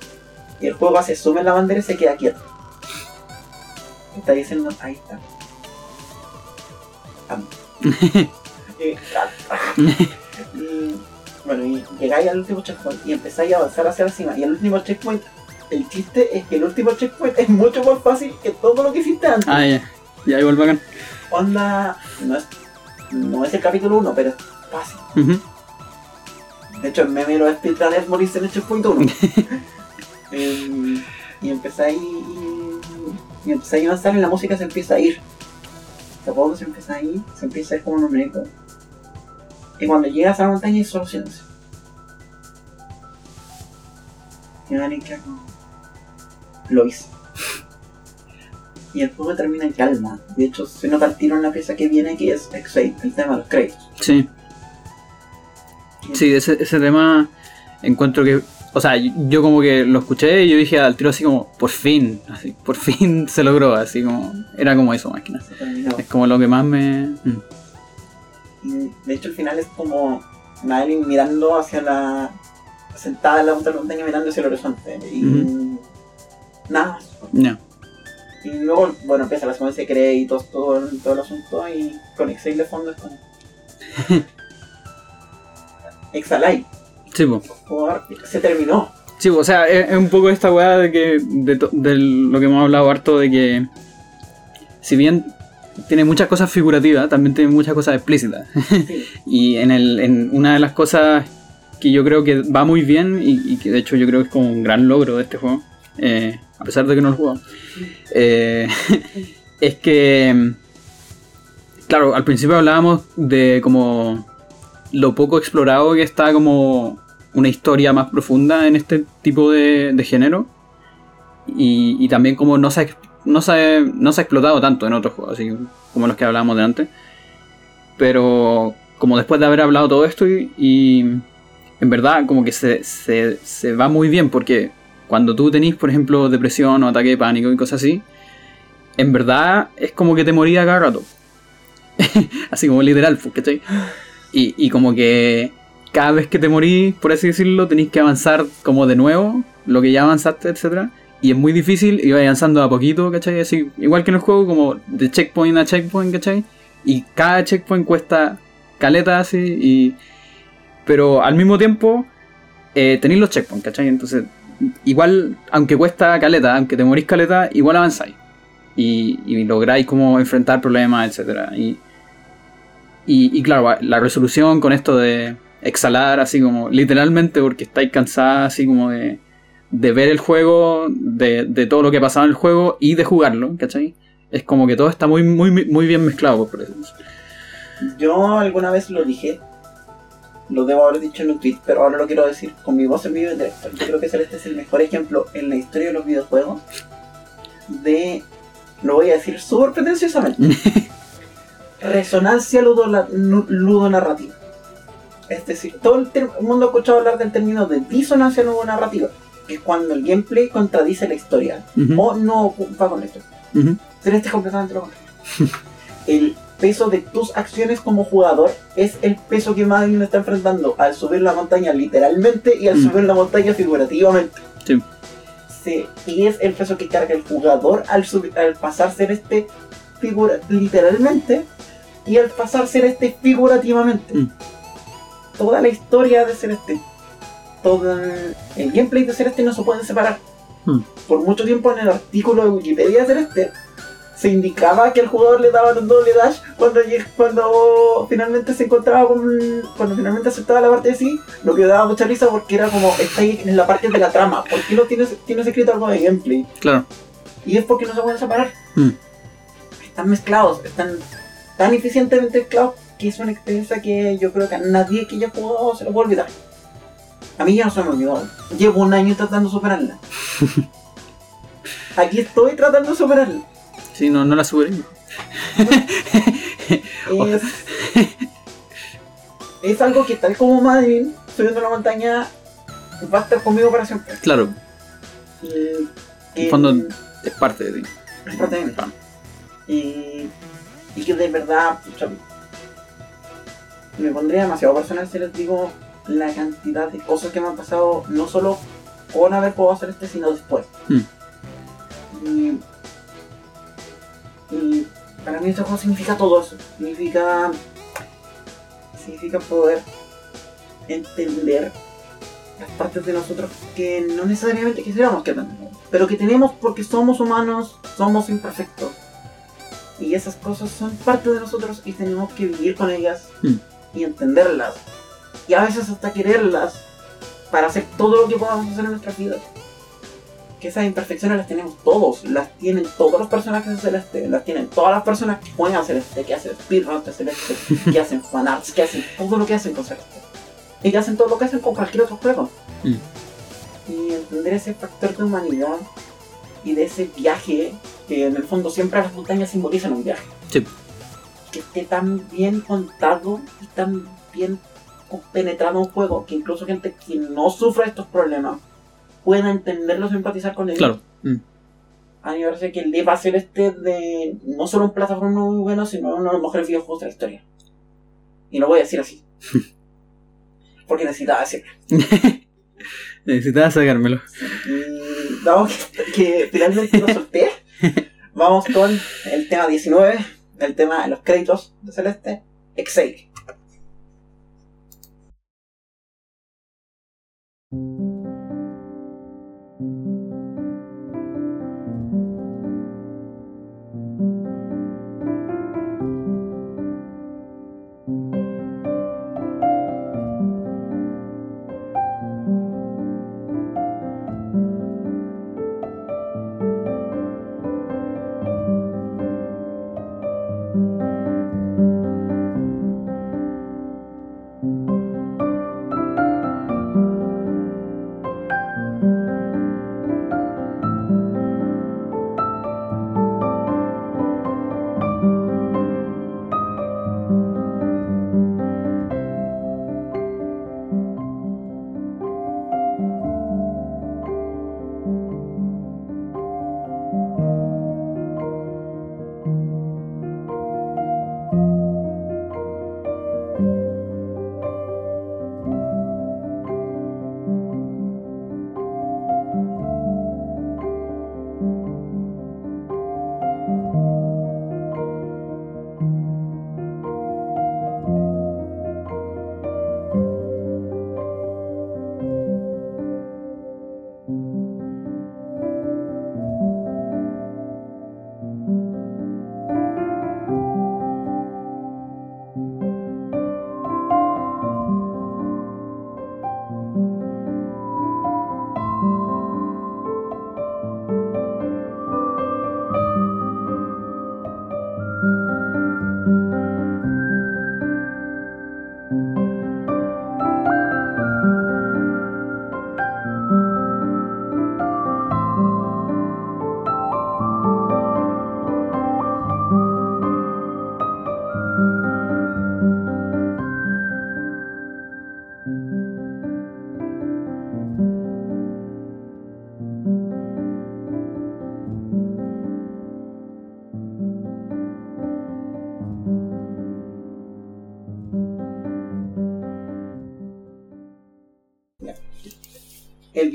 Y el juego hace zoom en la bandera y se queda quieto. Está diciendo, ahí está. tanto. y, y, bueno, y llegáis al último checkpoint y empezáis a avanzar hacia la cima. Y el último checkpoint, el chiste es que el último checkpoint es mucho más fácil que todo lo que hiciste antes. Ah, ya. Ya igual bacán. Onda, no es, no es el capítulo 1, pero es fácil. De hecho, el meme de los speedrunners moriste en el checkpoint 1. Em, y empezáis y empezáis a avanzar y la música se empieza a ir. De a poco se empieza a ir, se empieza a ir como un numerito. Y cuando llegas a la montaña hay solo silencio. Y como... Lo hice. Y el juego termina en calma. De hecho, se nota el tiro en la pieza que viene que es X8, el tema de los créditos. Sí. Sí, ese, ese tema encuentro que. O sea, yo como que lo escuché y yo dije al tiro así como, por fin, así, por fin se logró, así como. Era como eso, máquina. Es como lo que más me. mm. De hecho el final es como Madeline mirando hacia la... sentada en la punta de la montaña mirando hacia el horizonte. Y Ujú. nada más. Ya. Y luego, bueno, empieza la secuencia de créditos, todo, todo el asunto y con Excel de fondo es como... Exalai, Sí, jugador, se terminó. Sí, o sea, es, es un poco esta weá de que. De, lo que hemos hablado harto de que. Si bien tiene muchas cosas figurativas, también tiene muchas cosas explícitas. Sí. Y en, el, en una de las cosas que yo creo que va muy bien y, y que de hecho yo creo que es como un gran logro de este juego, eh, a pesar de que no lo he jugado, eh, es que, claro, al principio hablábamos de como lo poco explorado que está como una historia más profunda en este tipo de, de género y, y también como no se, ha no, se, no se ha explotado tanto en otros juegos, así como los que hablábamos de antes. Pero como después de haber hablado todo esto y, y en verdad como que se, se, se va muy bien porque cuando tú tenés, por ejemplo, depresión o ataque de pánico y cosas así, en verdad es como que te moría cada rato. así como literal, pues, ¿cachai? Y, y como que cada vez que te morís, por así decirlo, tenéis que avanzar como de nuevo, lo que ya avanzaste, etcétera Y es muy difícil y vais avanzando a poquito, ¿cachai? Así, igual que en el juego, como de checkpoint a checkpoint, ¿cachai? Y cada checkpoint cuesta caleta así y... Pero al mismo tiempo eh, tenéis los checkpoints, ¿cachai? Entonces, igual, aunque cuesta caleta, aunque te morís caleta, igual avanzáis. Y, y lográis como enfrentar problemas, etcétera y, y claro, la resolución con esto de exhalar así como literalmente porque estáis cansadas así como de, de ver el juego, de, de todo lo que ha pasado en el juego y de jugarlo, ¿cachai? Es como que todo está muy, muy, muy bien mezclado, por eso. Yo alguna vez lo dije, lo debo haber dicho en un tweet, pero ahora lo quiero decir con mi voz en vivo en directo. Yo creo que Celeste es el mejor ejemplo en la historia de los videojuegos de, lo voy a decir súper pretenciosamente, resonancia ludonarrativa. Es decir, todo el, mundo ha escuchado hablar del término de disonancia ludonarrativa, que es cuando el gameplay contradice la historia Ujú, o no va con historia. ujú, Celeste es completamente lo contrario. El peso de tus acciones como jugador es el peso que Madeline está enfrentando al subir la montaña literalmente y al Mm. subir la montaña figurativamente. Sí. Sí, y es el peso que carga el jugador al, al pasar ser este figura, literalmente y al pasar ser este figurativamente. Mm. Toda la historia de Celeste, todo el gameplay de Celeste no se pueden separar. Mm. Por mucho tiempo en el artículo de Wikipedia de Celeste se indicaba que el jugador le daba un doble dash cuando, cuando finalmente se encontraba con. cuando finalmente aceptaba la parte de sí, lo que daba mucha risa porque era como está ahí en la parte de la trama, ¿por qué no tienes, tienes escrito algo de gameplay? Claro. Y es porque no se pueden separar. Mm. Están mezclados, están tan eficientemente mezclados que es una experiencia que yo creo que a nadie que haya jugado se lo puede olvidar. A mí ya no se me olvidó. Llevo un año tratando de superarla. Aquí estoy tratando de superarla. Sí, no, no la superé. Es, es algo que tal como Madeline, subiendo la montaña, va a estar conmigo para siempre. Claro, Y, En que- fondo- es parte de ti. es parte de mí. Ah, Y, y que de verdad, pucha, me pondría demasiado personal si les digo la cantidad de cosas que me han pasado, no solo con haber podido hacer este, sino después. Mm. Y, y para mí este juego significa todo eso. Significa. Significa poder entender las partes de nosotros que no necesariamente quisiéramos que entender, pero que tenemos porque somos humanos, somos imperfectos. Y esas cosas son parte de nosotros y tenemos que vivir con ellas Mm. Y entenderlas. Y a veces hasta quererlas para hacer todo lo que podamos hacer en nuestras vidas. Que esas imperfecciones las tenemos todos, las tienen todos los personajes de Celeste, las tienen todas las personas que juegan a Celeste, que hacen speedruns de Celeste, que hacen fanarts, que hacen todo lo que hacen con Celeste. Y que hacen todo lo que hacen con cualquier otro juego. Mm. Y entender ese factor de humanidad y de ese viaje, que en el fondo siempre las montañas simbolizan un viaje. Sí. Que esté tan bien contado y tan bien penetrado un juego que incluso gente que no sufre estos problemas pueda entenderlos y empatizar con ellos. Claro. Mm. A mí me parece que el va a ser este de no solo un plataforma muy bueno, sino uno de los mejores videojuegos de la historia. Y lo voy a decir así. Porque necesitaba decirlo. Necesitaba sacármelo. Y dado que, que finalmente lo solté, vamos con el tema 19, el tema de los créditos de Celeste, Exile.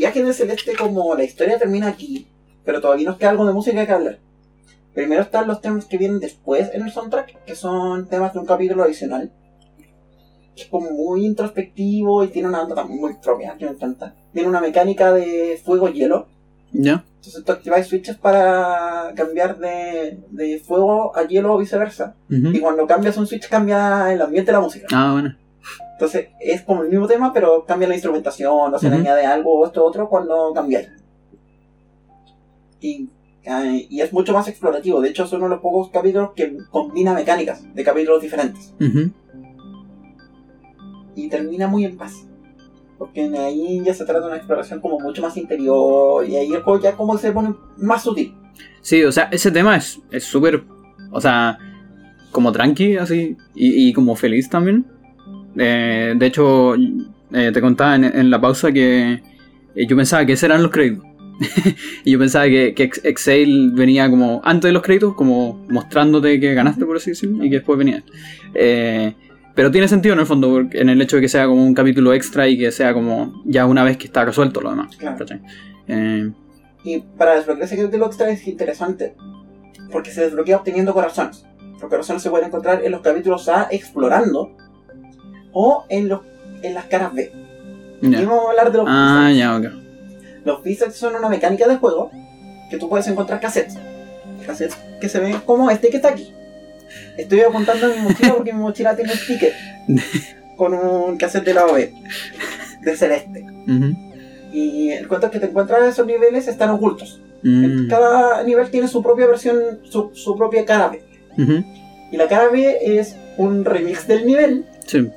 El viaje de Celeste como la historia termina aquí, pero todavía nos queda algo de música que hablar. Primero están los temas que vienen después en el soundtrack, que son temas de un capítulo adicional. Es como muy introspectivo y tiene una banda también muy propia, que me encanta. Tiene una mecánica de fuego-hielo. ¿Ya? Entonces tú activáis switches para cambiar de, de fuego a hielo o viceversa. Y cuando cambias un switch cambia el ambiente de la música. Ah, bueno. Entonces es como el mismo tema, pero cambia la instrumentación, o se le añade algo o esto otro cuando cambia. Y, eh, y es mucho más explorativo. De hecho, es uno de los pocos capítulos que combina mecánicas de capítulos diferentes. Y termina muy en paz. Porque ahí ya se trata de una exploración como mucho más interior. Y ahí el juego ya como se pone más sutil. Sí, o sea, ese tema es es súper, o sea, como tranqui, así, y, y como feliz también. Eh, de hecho, eh, te contaba en, en la pausa que eh, yo pensaba que esos eran los créditos. y yo pensaba que, que Ex- Exhale venía como antes de los créditos, como mostrándote que ganaste, por así decirlo, y que después venía. Eh, pero tiene sentido en el fondo, en el hecho de que sea como un capítulo extra y que sea como ya una vez que está resuelto lo demás. Claro. Eh, Y para desbloquear ese capítulo extra es interesante. Porque se desbloquea obteniendo corazones. Ahora solo se pueden encontrar en los capítulos A explorando o en, los, en las caras B. Y vamos a hablar de los Ah, ya, ok. Los B-sides son una mecánica de juego que tú puedes encontrar cassettes. Cassettes que se ven como este que está aquí. Estoy apuntando en mi mochila porque mi mochila tiene un sticker con un cassette de lado B, de celeste. Y el cuento es que te encuentras esos niveles están ocultos. Mm. Cada nivel tiene su propia versión, su, su propia cara B. Y la cara B es un remix del nivel. Sí,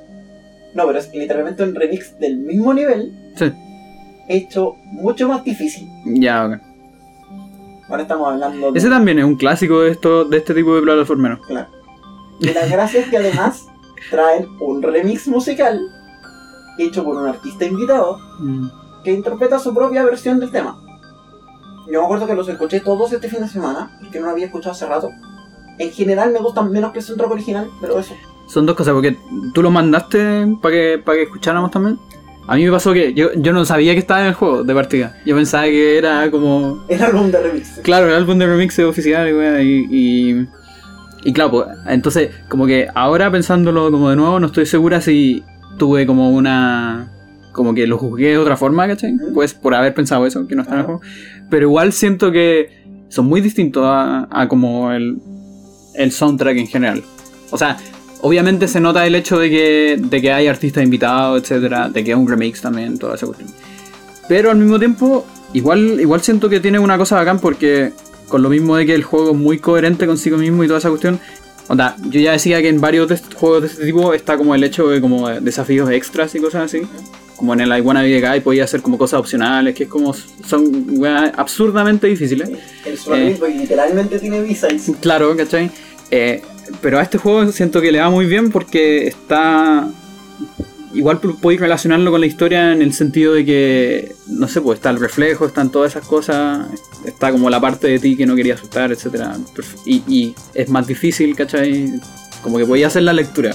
No, pero es literalmente un remix del mismo nivel. Sí. Hecho mucho más difícil. ya, ok. Ahora estamos hablando de... Ese también es un clásico de, esto, de este tipo de plataformeros. Claro. Y la gracia es que además traen un remix musical hecho por un artista invitado Mm. que interpreta su propia versión del tema. Yo me acuerdo que los escuché todos este fin de semana, porque no lo había escuchado hace rato. En general me gustan menos que el soundtrack original, pero eso. Son dos cosas, porque tú lo mandaste para que, para que escucháramos también. A mí me pasó que yo, yo no sabía que estaba en el juego de partida. Yo pensaba que era como El álbum de remix. Claro, el álbum de remix oficial y, y, y, y claro, pues, entonces como que ahora pensándolo como de nuevo no estoy segura si tuve como una... Como que lo juzgué de otra forma, ¿cachai? Pues por haber pensado eso, que no está en el juego. Pero igual siento que son muy distintos a, a como el, el soundtrack en general. O sea, obviamente se nota el hecho de que, de que hay artistas invitados, etcétera, de que es un remix también, toda esa cuestión. Pero al mismo tiempo, igual, igual siento que tiene una cosa bacán porque con lo mismo de que el juego es muy coherente consigo mismo y toda esa cuestión. Onda, yo ya decía que en varios de estos juegos de este tipo está como el hecho de como desafíos extras y cosas así. Como en el I Wanna Be a Guy podía hacer como cosas opcionales, que es como son weas absurdamente difíciles. El Swag Boy literalmente tiene B-sides. Claro, ¿cachai? Eh, pero a este juego siento que le va muy bien porque está. Igual podéis relacionarlo con la historia en el sentido de que, no sé, pues está el reflejo, están todas esas cosas, está como la parte de ti que no quería asustar, etc. Y, es más difícil, ¿cachai? Como que podía hacer la lectura.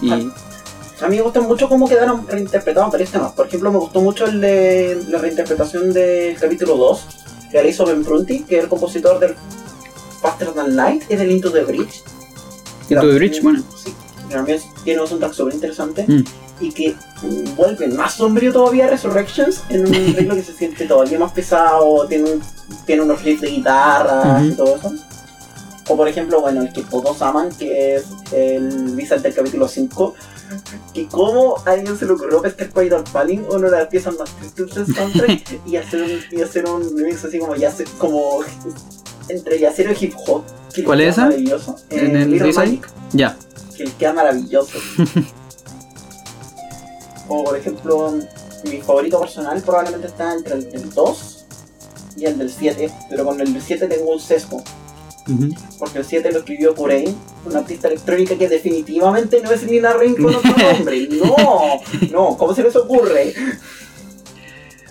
Y. A mí me gusta mucho cómo quedaron reinterpretados varios temas. Por ejemplo, me gustó mucho el de la reinterpretación del capítulo 2, que la hizo Ben Prunty, que es el compositor del Faster Than Light y del Into the Bridge. The también- Bridge, bueno. Sí, también tiene un soundtrack súper interesante Mm. y que vuelve más sombrío todavía Resurrections en un arreglo que se siente todavía más pesado, tiene, un- tiene unos riffs de guitarra y todo eso. O por ejemplo, bueno, el que todos aman, que es el visual del capítulo 5, que como a alguien se le ocurrió pescar Spider Panning, una de las piezas más tristes del soundtrack, y hacer un, y hacer un remix así como ya como entre yacero y hip hop. que ¿Cuál es esa? ¿En el? Magic, ya. que le queda maravilloso. o por ejemplo, mi favorito personal probablemente está entre el del 2 y el del 7, pero con el del 7 tengo un sesgo. Porque el 7 lo escribió Kurain, una artista electrónica que definitivamente no es Nina Rain con otro nombre. No, no, ¿cómo se les ocurre?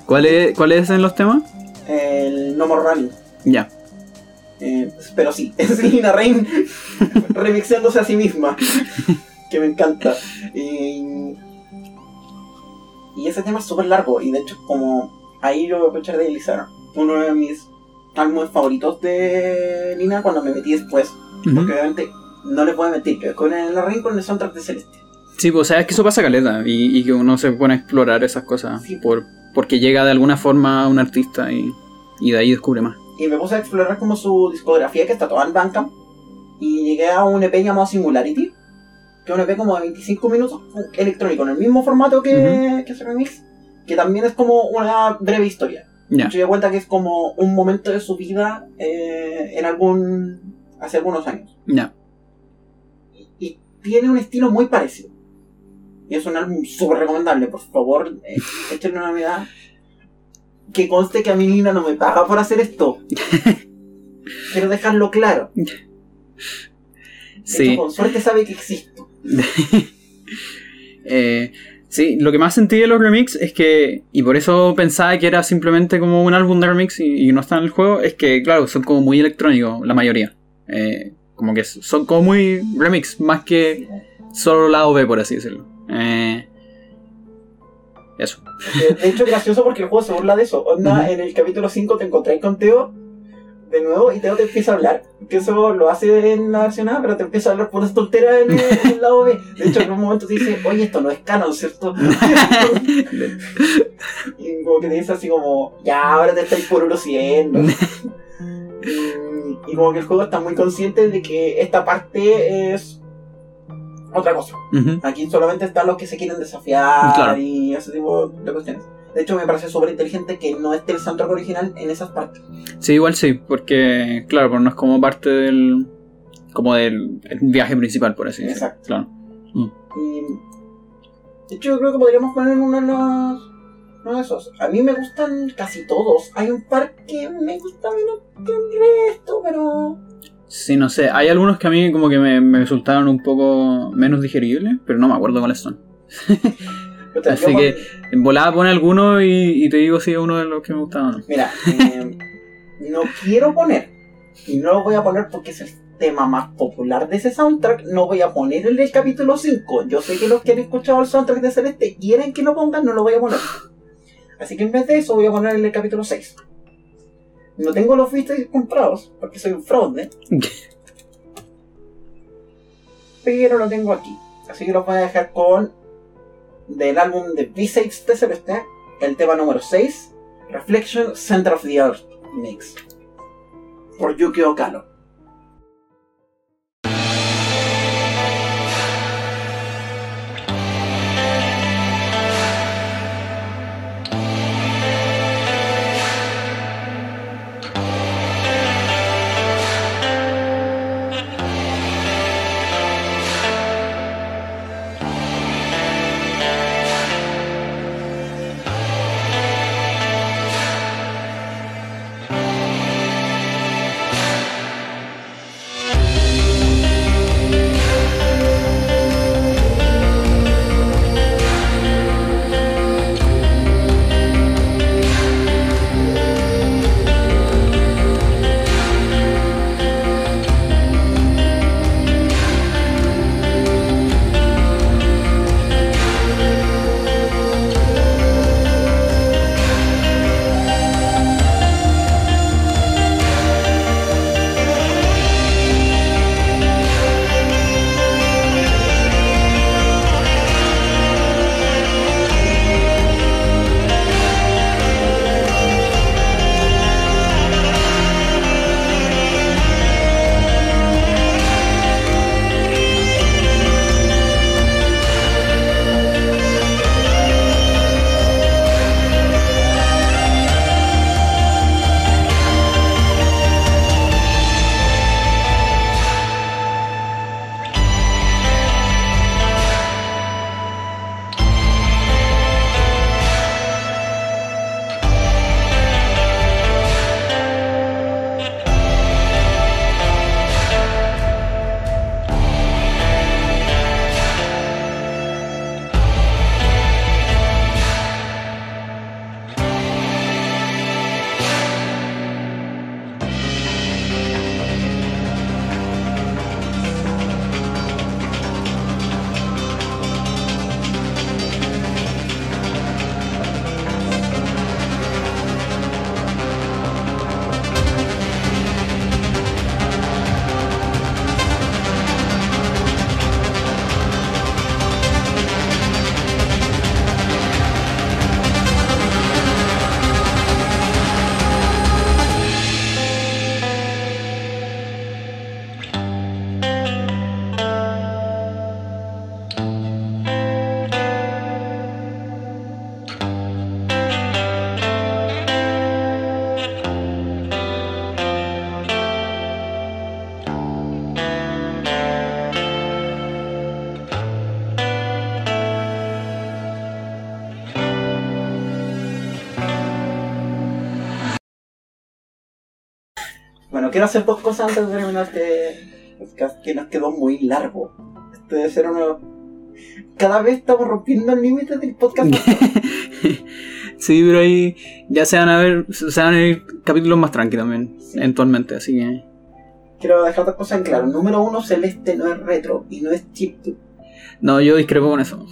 ¿Cuál es, ¿Cuál es en los temas? El No More Running. Ya. Eh, pero sí, es Nina Rain remixándose a sí misma. Que me encanta. Y, y ese tema es súper largo. Y de hecho, como ahí yo voy a aprovechar de deslizar uno de mis álbumes favoritos de Nina cuando me metí después. Porque obviamente no le puedo mentir, que con el Rain con el soundtrack de Celeste. Sí, pues o sea, es que eso pasa caleta y, y que uno se pone a explorar esas cosas Sí. por, porque llega de alguna forma a un artista y, y de ahí descubre más. Y me puse a explorar como su discografía que está toda en Bandcamp. Y llegué a un EP llamado Singularity. Que es un EP como de 25 minutos electrónico, en el mismo formato que, que ese remix. Que también es como una breve historia. Ya. Se dio cuenta que es como un momento de su vida eh, en algún. hace algunos años. Y tiene un estilo muy parecido. Y es un álbum súper recomendable, por favor, eh, échenle una mirada. Que conste que a mi Nina no me paga por hacer esto. Quiero dejarlo claro. De Sí. hecho, con suerte sabe que existo. Eh, sí, lo que más sentí de los remix es que, y por eso pensaba que era simplemente como un álbum de remix y, y no está en el juego, es que, claro, son como muy electrónicos, la mayoría. Eh, como que son como muy remix, más que solo lado B, por así decirlo. Eh, eso. Eh, De hecho, es gracioso porque el juego se burla de eso. Onda, en el capítulo 5 te encontré con Teo de nuevo y Teo te empieza a hablar. Que eso lo hace en la versión A, pero te empieza a hablar por tonteras en, en el lado B. De hecho, en un momento te dice, oye, esto no es canon, ¿cierto? y como que te dice así como, ya, ahora te estáis produciendo. y, y como que el juego está muy consciente de que esta parte es otra cosa. Aquí solamente están los que se quieren desafiar Claro. y ese tipo de cuestiones. De hecho, me parece súper inteligente que no esté el soundtrack original en esas partes. Sí, igual sí, porque, claro, pues no es como parte del. como del el viaje principal, por así decirlo. Exacto. Claro. Y, de hecho, yo creo que podríamos poner uno de los. Uno de esos. A mí me gustan casi todos. Hay un par que me gusta menos que el resto, pero. Sí, no sé. Hay algunos que a mí como que me, me resultaron un poco menos digeribles, pero no me acuerdo cuáles son. Así que en volada pone alguno y, y te digo si es uno de los que me gustaban o no. Mira, eh, no quiero poner. Y no lo voy a poner porque es el tema más popular de ese soundtrack. No voy a poner el del capítulo 5. Yo sé que los que han escuchado el soundtrack de Celeste quieren que lo pongan, no lo voy a poner. Así que en vez de eso voy a poner el del capítulo 6. No tengo los vistos comprados porque soy un fraude. pero lo tengo aquí. Así que los voy a dejar con del álbum de B-Sides de Celeste, el tema número 6, Reflection Center of the Earth Mix. Por Yuki Okano. Quiero hacer dos cosas antes de terminar este podcast que nos quedó muy largo. Este debe ser uno. Cada vez estamos rompiendo el límite del podcast. sí, pero ahí ya se van a ver, se van a ir capítulos más tranquilos también, Sí. eventualmente, así que... quiero dejar dos cosas en claro. Número uno, Celeste no es retro y no es chiptune. No, yo discrepo con eso.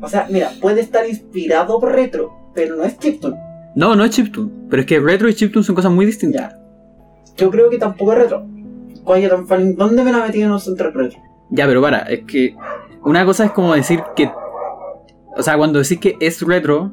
O sea, mira, puede estar inspirado por retro, pero no es chiptune. No, no es chiptune, pero es que retro y chiptune son cosas muy distintas. Ya. Yo creo que tampoco es retro. Quiet and Falling, ¿dónde me la metí en un soundtrack retro? Ya, pero para, es que una cosa es como decir que. O sea, cuando decís que es retro,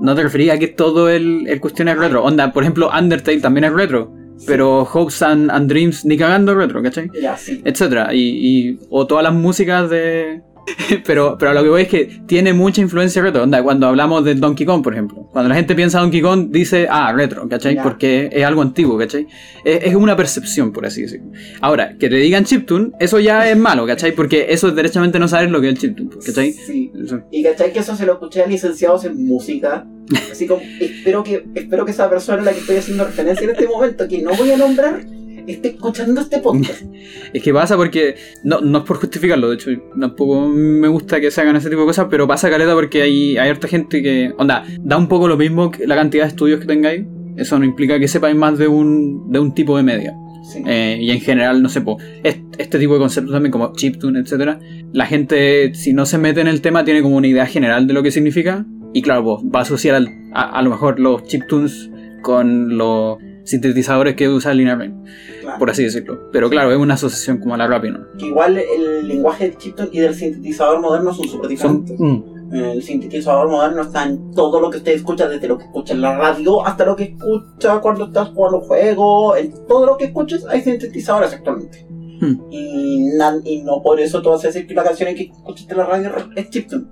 no te refería a que todo el, el cuestión es retro. Onda, por ejemplo, Undertale también es retro. Pero Hopes and, and Dreams ni cagando retro, ¿cachai? Ya, sí. Etcétera. Y, y- o todas las músicas de. pero, pero a lo que voy es que tiene mucha influencia retro. Onda, cuando hablamos de Donkey Kong, por ejemplo. Cuando la gente piensa Donkey Kong, dice, ah, retro, ¿cachai? Ya. Porque es algo antiguo, ¿cachai? Es, es una percepción, por así decirlo. Ahora, que te digan chiptune, eso ya es malo, ¿cachai? Porque eso es derechamente no saber lo que es el chiptune, ¿cachai? Sí. Y cachai que eso se lo escuché a licenciados en música. Así como, espero que, espero que esa persona a la que estoy haciendo referencia en este momento, que no voy a nombrar, esté escuchando este podcast. Es que pasa porque, no, no es por justificarlo, de hecho, tampoco me gusta que se hagan ese tipo de cosas, pero pasa caleta porque hay, hay harta gente que, onda, da un poco lo mismo que la cantidad de estudios que tengáis, eso no implica que sepáis más de un, de un tipo de media. Sí. Eh, y en general, no sé, po, est- este tipo de conceptos también como chiptune, etcétera, la gente, si no se mete en el tema, tiene como una idea general de lo que significa, y claro, pues, va a asociar al- a, a lo mejor los chiptunes con los sintetizadores que usa claro. por así decirlo. Pero claro, es una asociación como la rápida, ¿no? Que igual el lenguaje del chiptune y del sintetizador moderno son súper Son, diferentes. mm, El sintetizador moderno está en todo lo que usted escucha, desde lo que escucha en la radio hasta lo que escucha cuando estás jugando juegos. En todo lo que escuches hay sintetizadores actualmente. mm. Y, y no por eso tú vas a decir que la canción que escuchaste en la radio es chiptune.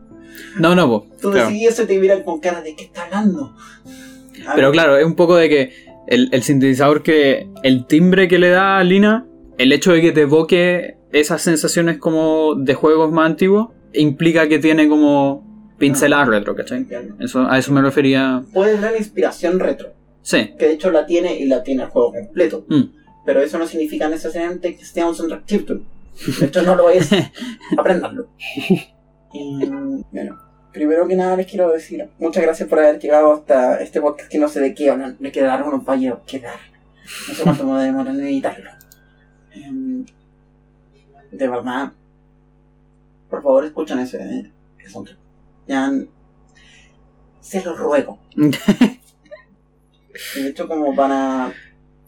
No, no, po, Tú claro. eso y te miran con cara de ¿qué está hablando? A Pero ver, claro, es un poco de que el, el sintetizador que. El timbre que le da a Lina, el hecho de que te evoque esas sensaciones como de juegos más antiguos, implica que tiene como pinceladas retro, ¿cachai? entiendo. Eso, a eso me refería. Puede tener inspiración retro, Sí. que de hecho la tiene y la tiene el juego completo. Mm. Pero eso no significa necesariamente que sea un soundtrack chiptune. De hecho, no lo es. Aprendanlo. Y bueno, primero que nada les quiero decir muchas gracias por haber llegado hasta este podcast que no sé de qué hablan. Le quedaron unos fallos quedar. No sé cuánto me demoran en editarlo. Em, de verdad, por favor escuchen ese, eh, soundtrack. Ya, se los ruego. De hecho, como para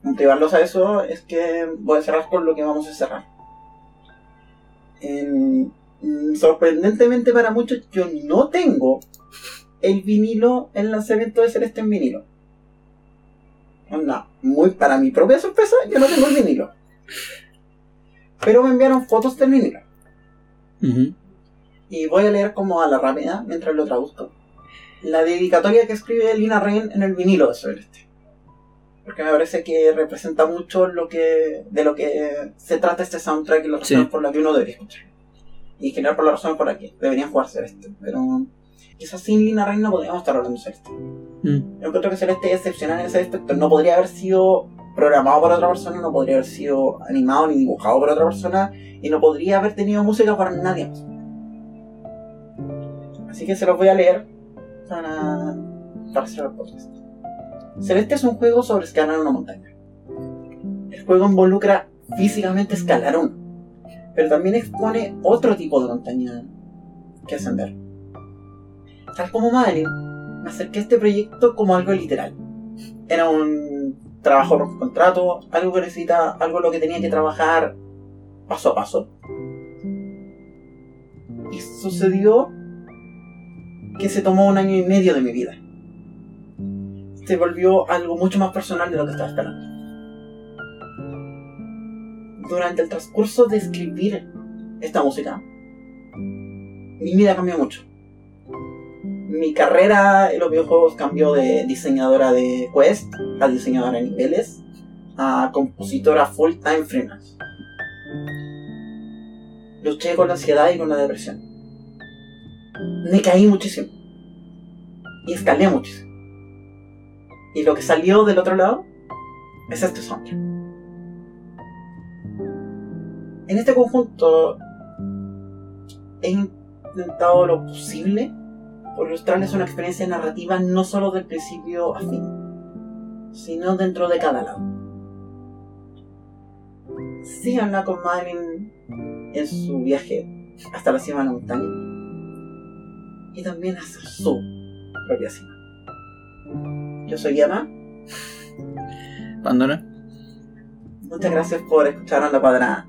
motivarlos a eso, es que voy a cerrar con lo que vamos a cerrar. En- sorprendentemente para muchos, yo no tengo el vinilo, el lanzamiento de Celeste en vinilo. Onda, muy para mi propia sorpresa, yo no tengo el vinilo. Pero me enviaron fotos del vinilo. Y voy a leer como a la rápida mientras lo traduzco. La dedicatoria que escribe Lina Rain en el vinilo de Celeste. Porque me parece que representa mucho lo que, de lo que se trata este soundtrack y las Sí. razones por las que uno debería escuchar. Y en general por las razones por las que deberían jugar Celeste. Pero quizás sin Lina Rain no podríamos estar hablando de Celeste. Mm. Yo encuentro que Celeste es excepcional en ese aspecto. No podría haber sido programado por otra persona, no podría haber sido animado ni dibujado por otra persona, y no podría haber tenido música para nadie más. Así que se los voy a leer para, para cerrar el podcast. Celeste es un juego sobre escalar una montaña. El juego involucra físicamente escalar uno, pero también expone otro tipo de montaña que ascender. Tal como Mario, me acerqué a este proyecto como algo literal. Era un trabajo por contrato, algo que necesita, algo lo que tenía que trabajar paso a paso. Y sucedió que se tomó un año y medio de mi vida. Se volvió algo mucho más personal de lo que estaba esperando. Durante el transcurso de escribir esta música, mi vida cambió mucho mi carrera en los videojuegos cambió de diseñadora de quest a diseñadora de niveles a compositora full time freelance. Luché con la ansiedad y con la depresión. Me caí muchísimo. Y escalé muchísimo. Y lo que salió del otro lado es este soundtrack. En este conjunto he intentado lo posible por ilustrarles una experiencia narrativa no solo del principio a fin, sino dentro de cada lado. Síganla con Madeline en su viaje hasta la cima de la montaña y también hasta su propia cima. Yo soy Emma Pandora. Muchas gracias por escuchar a la cuadrada.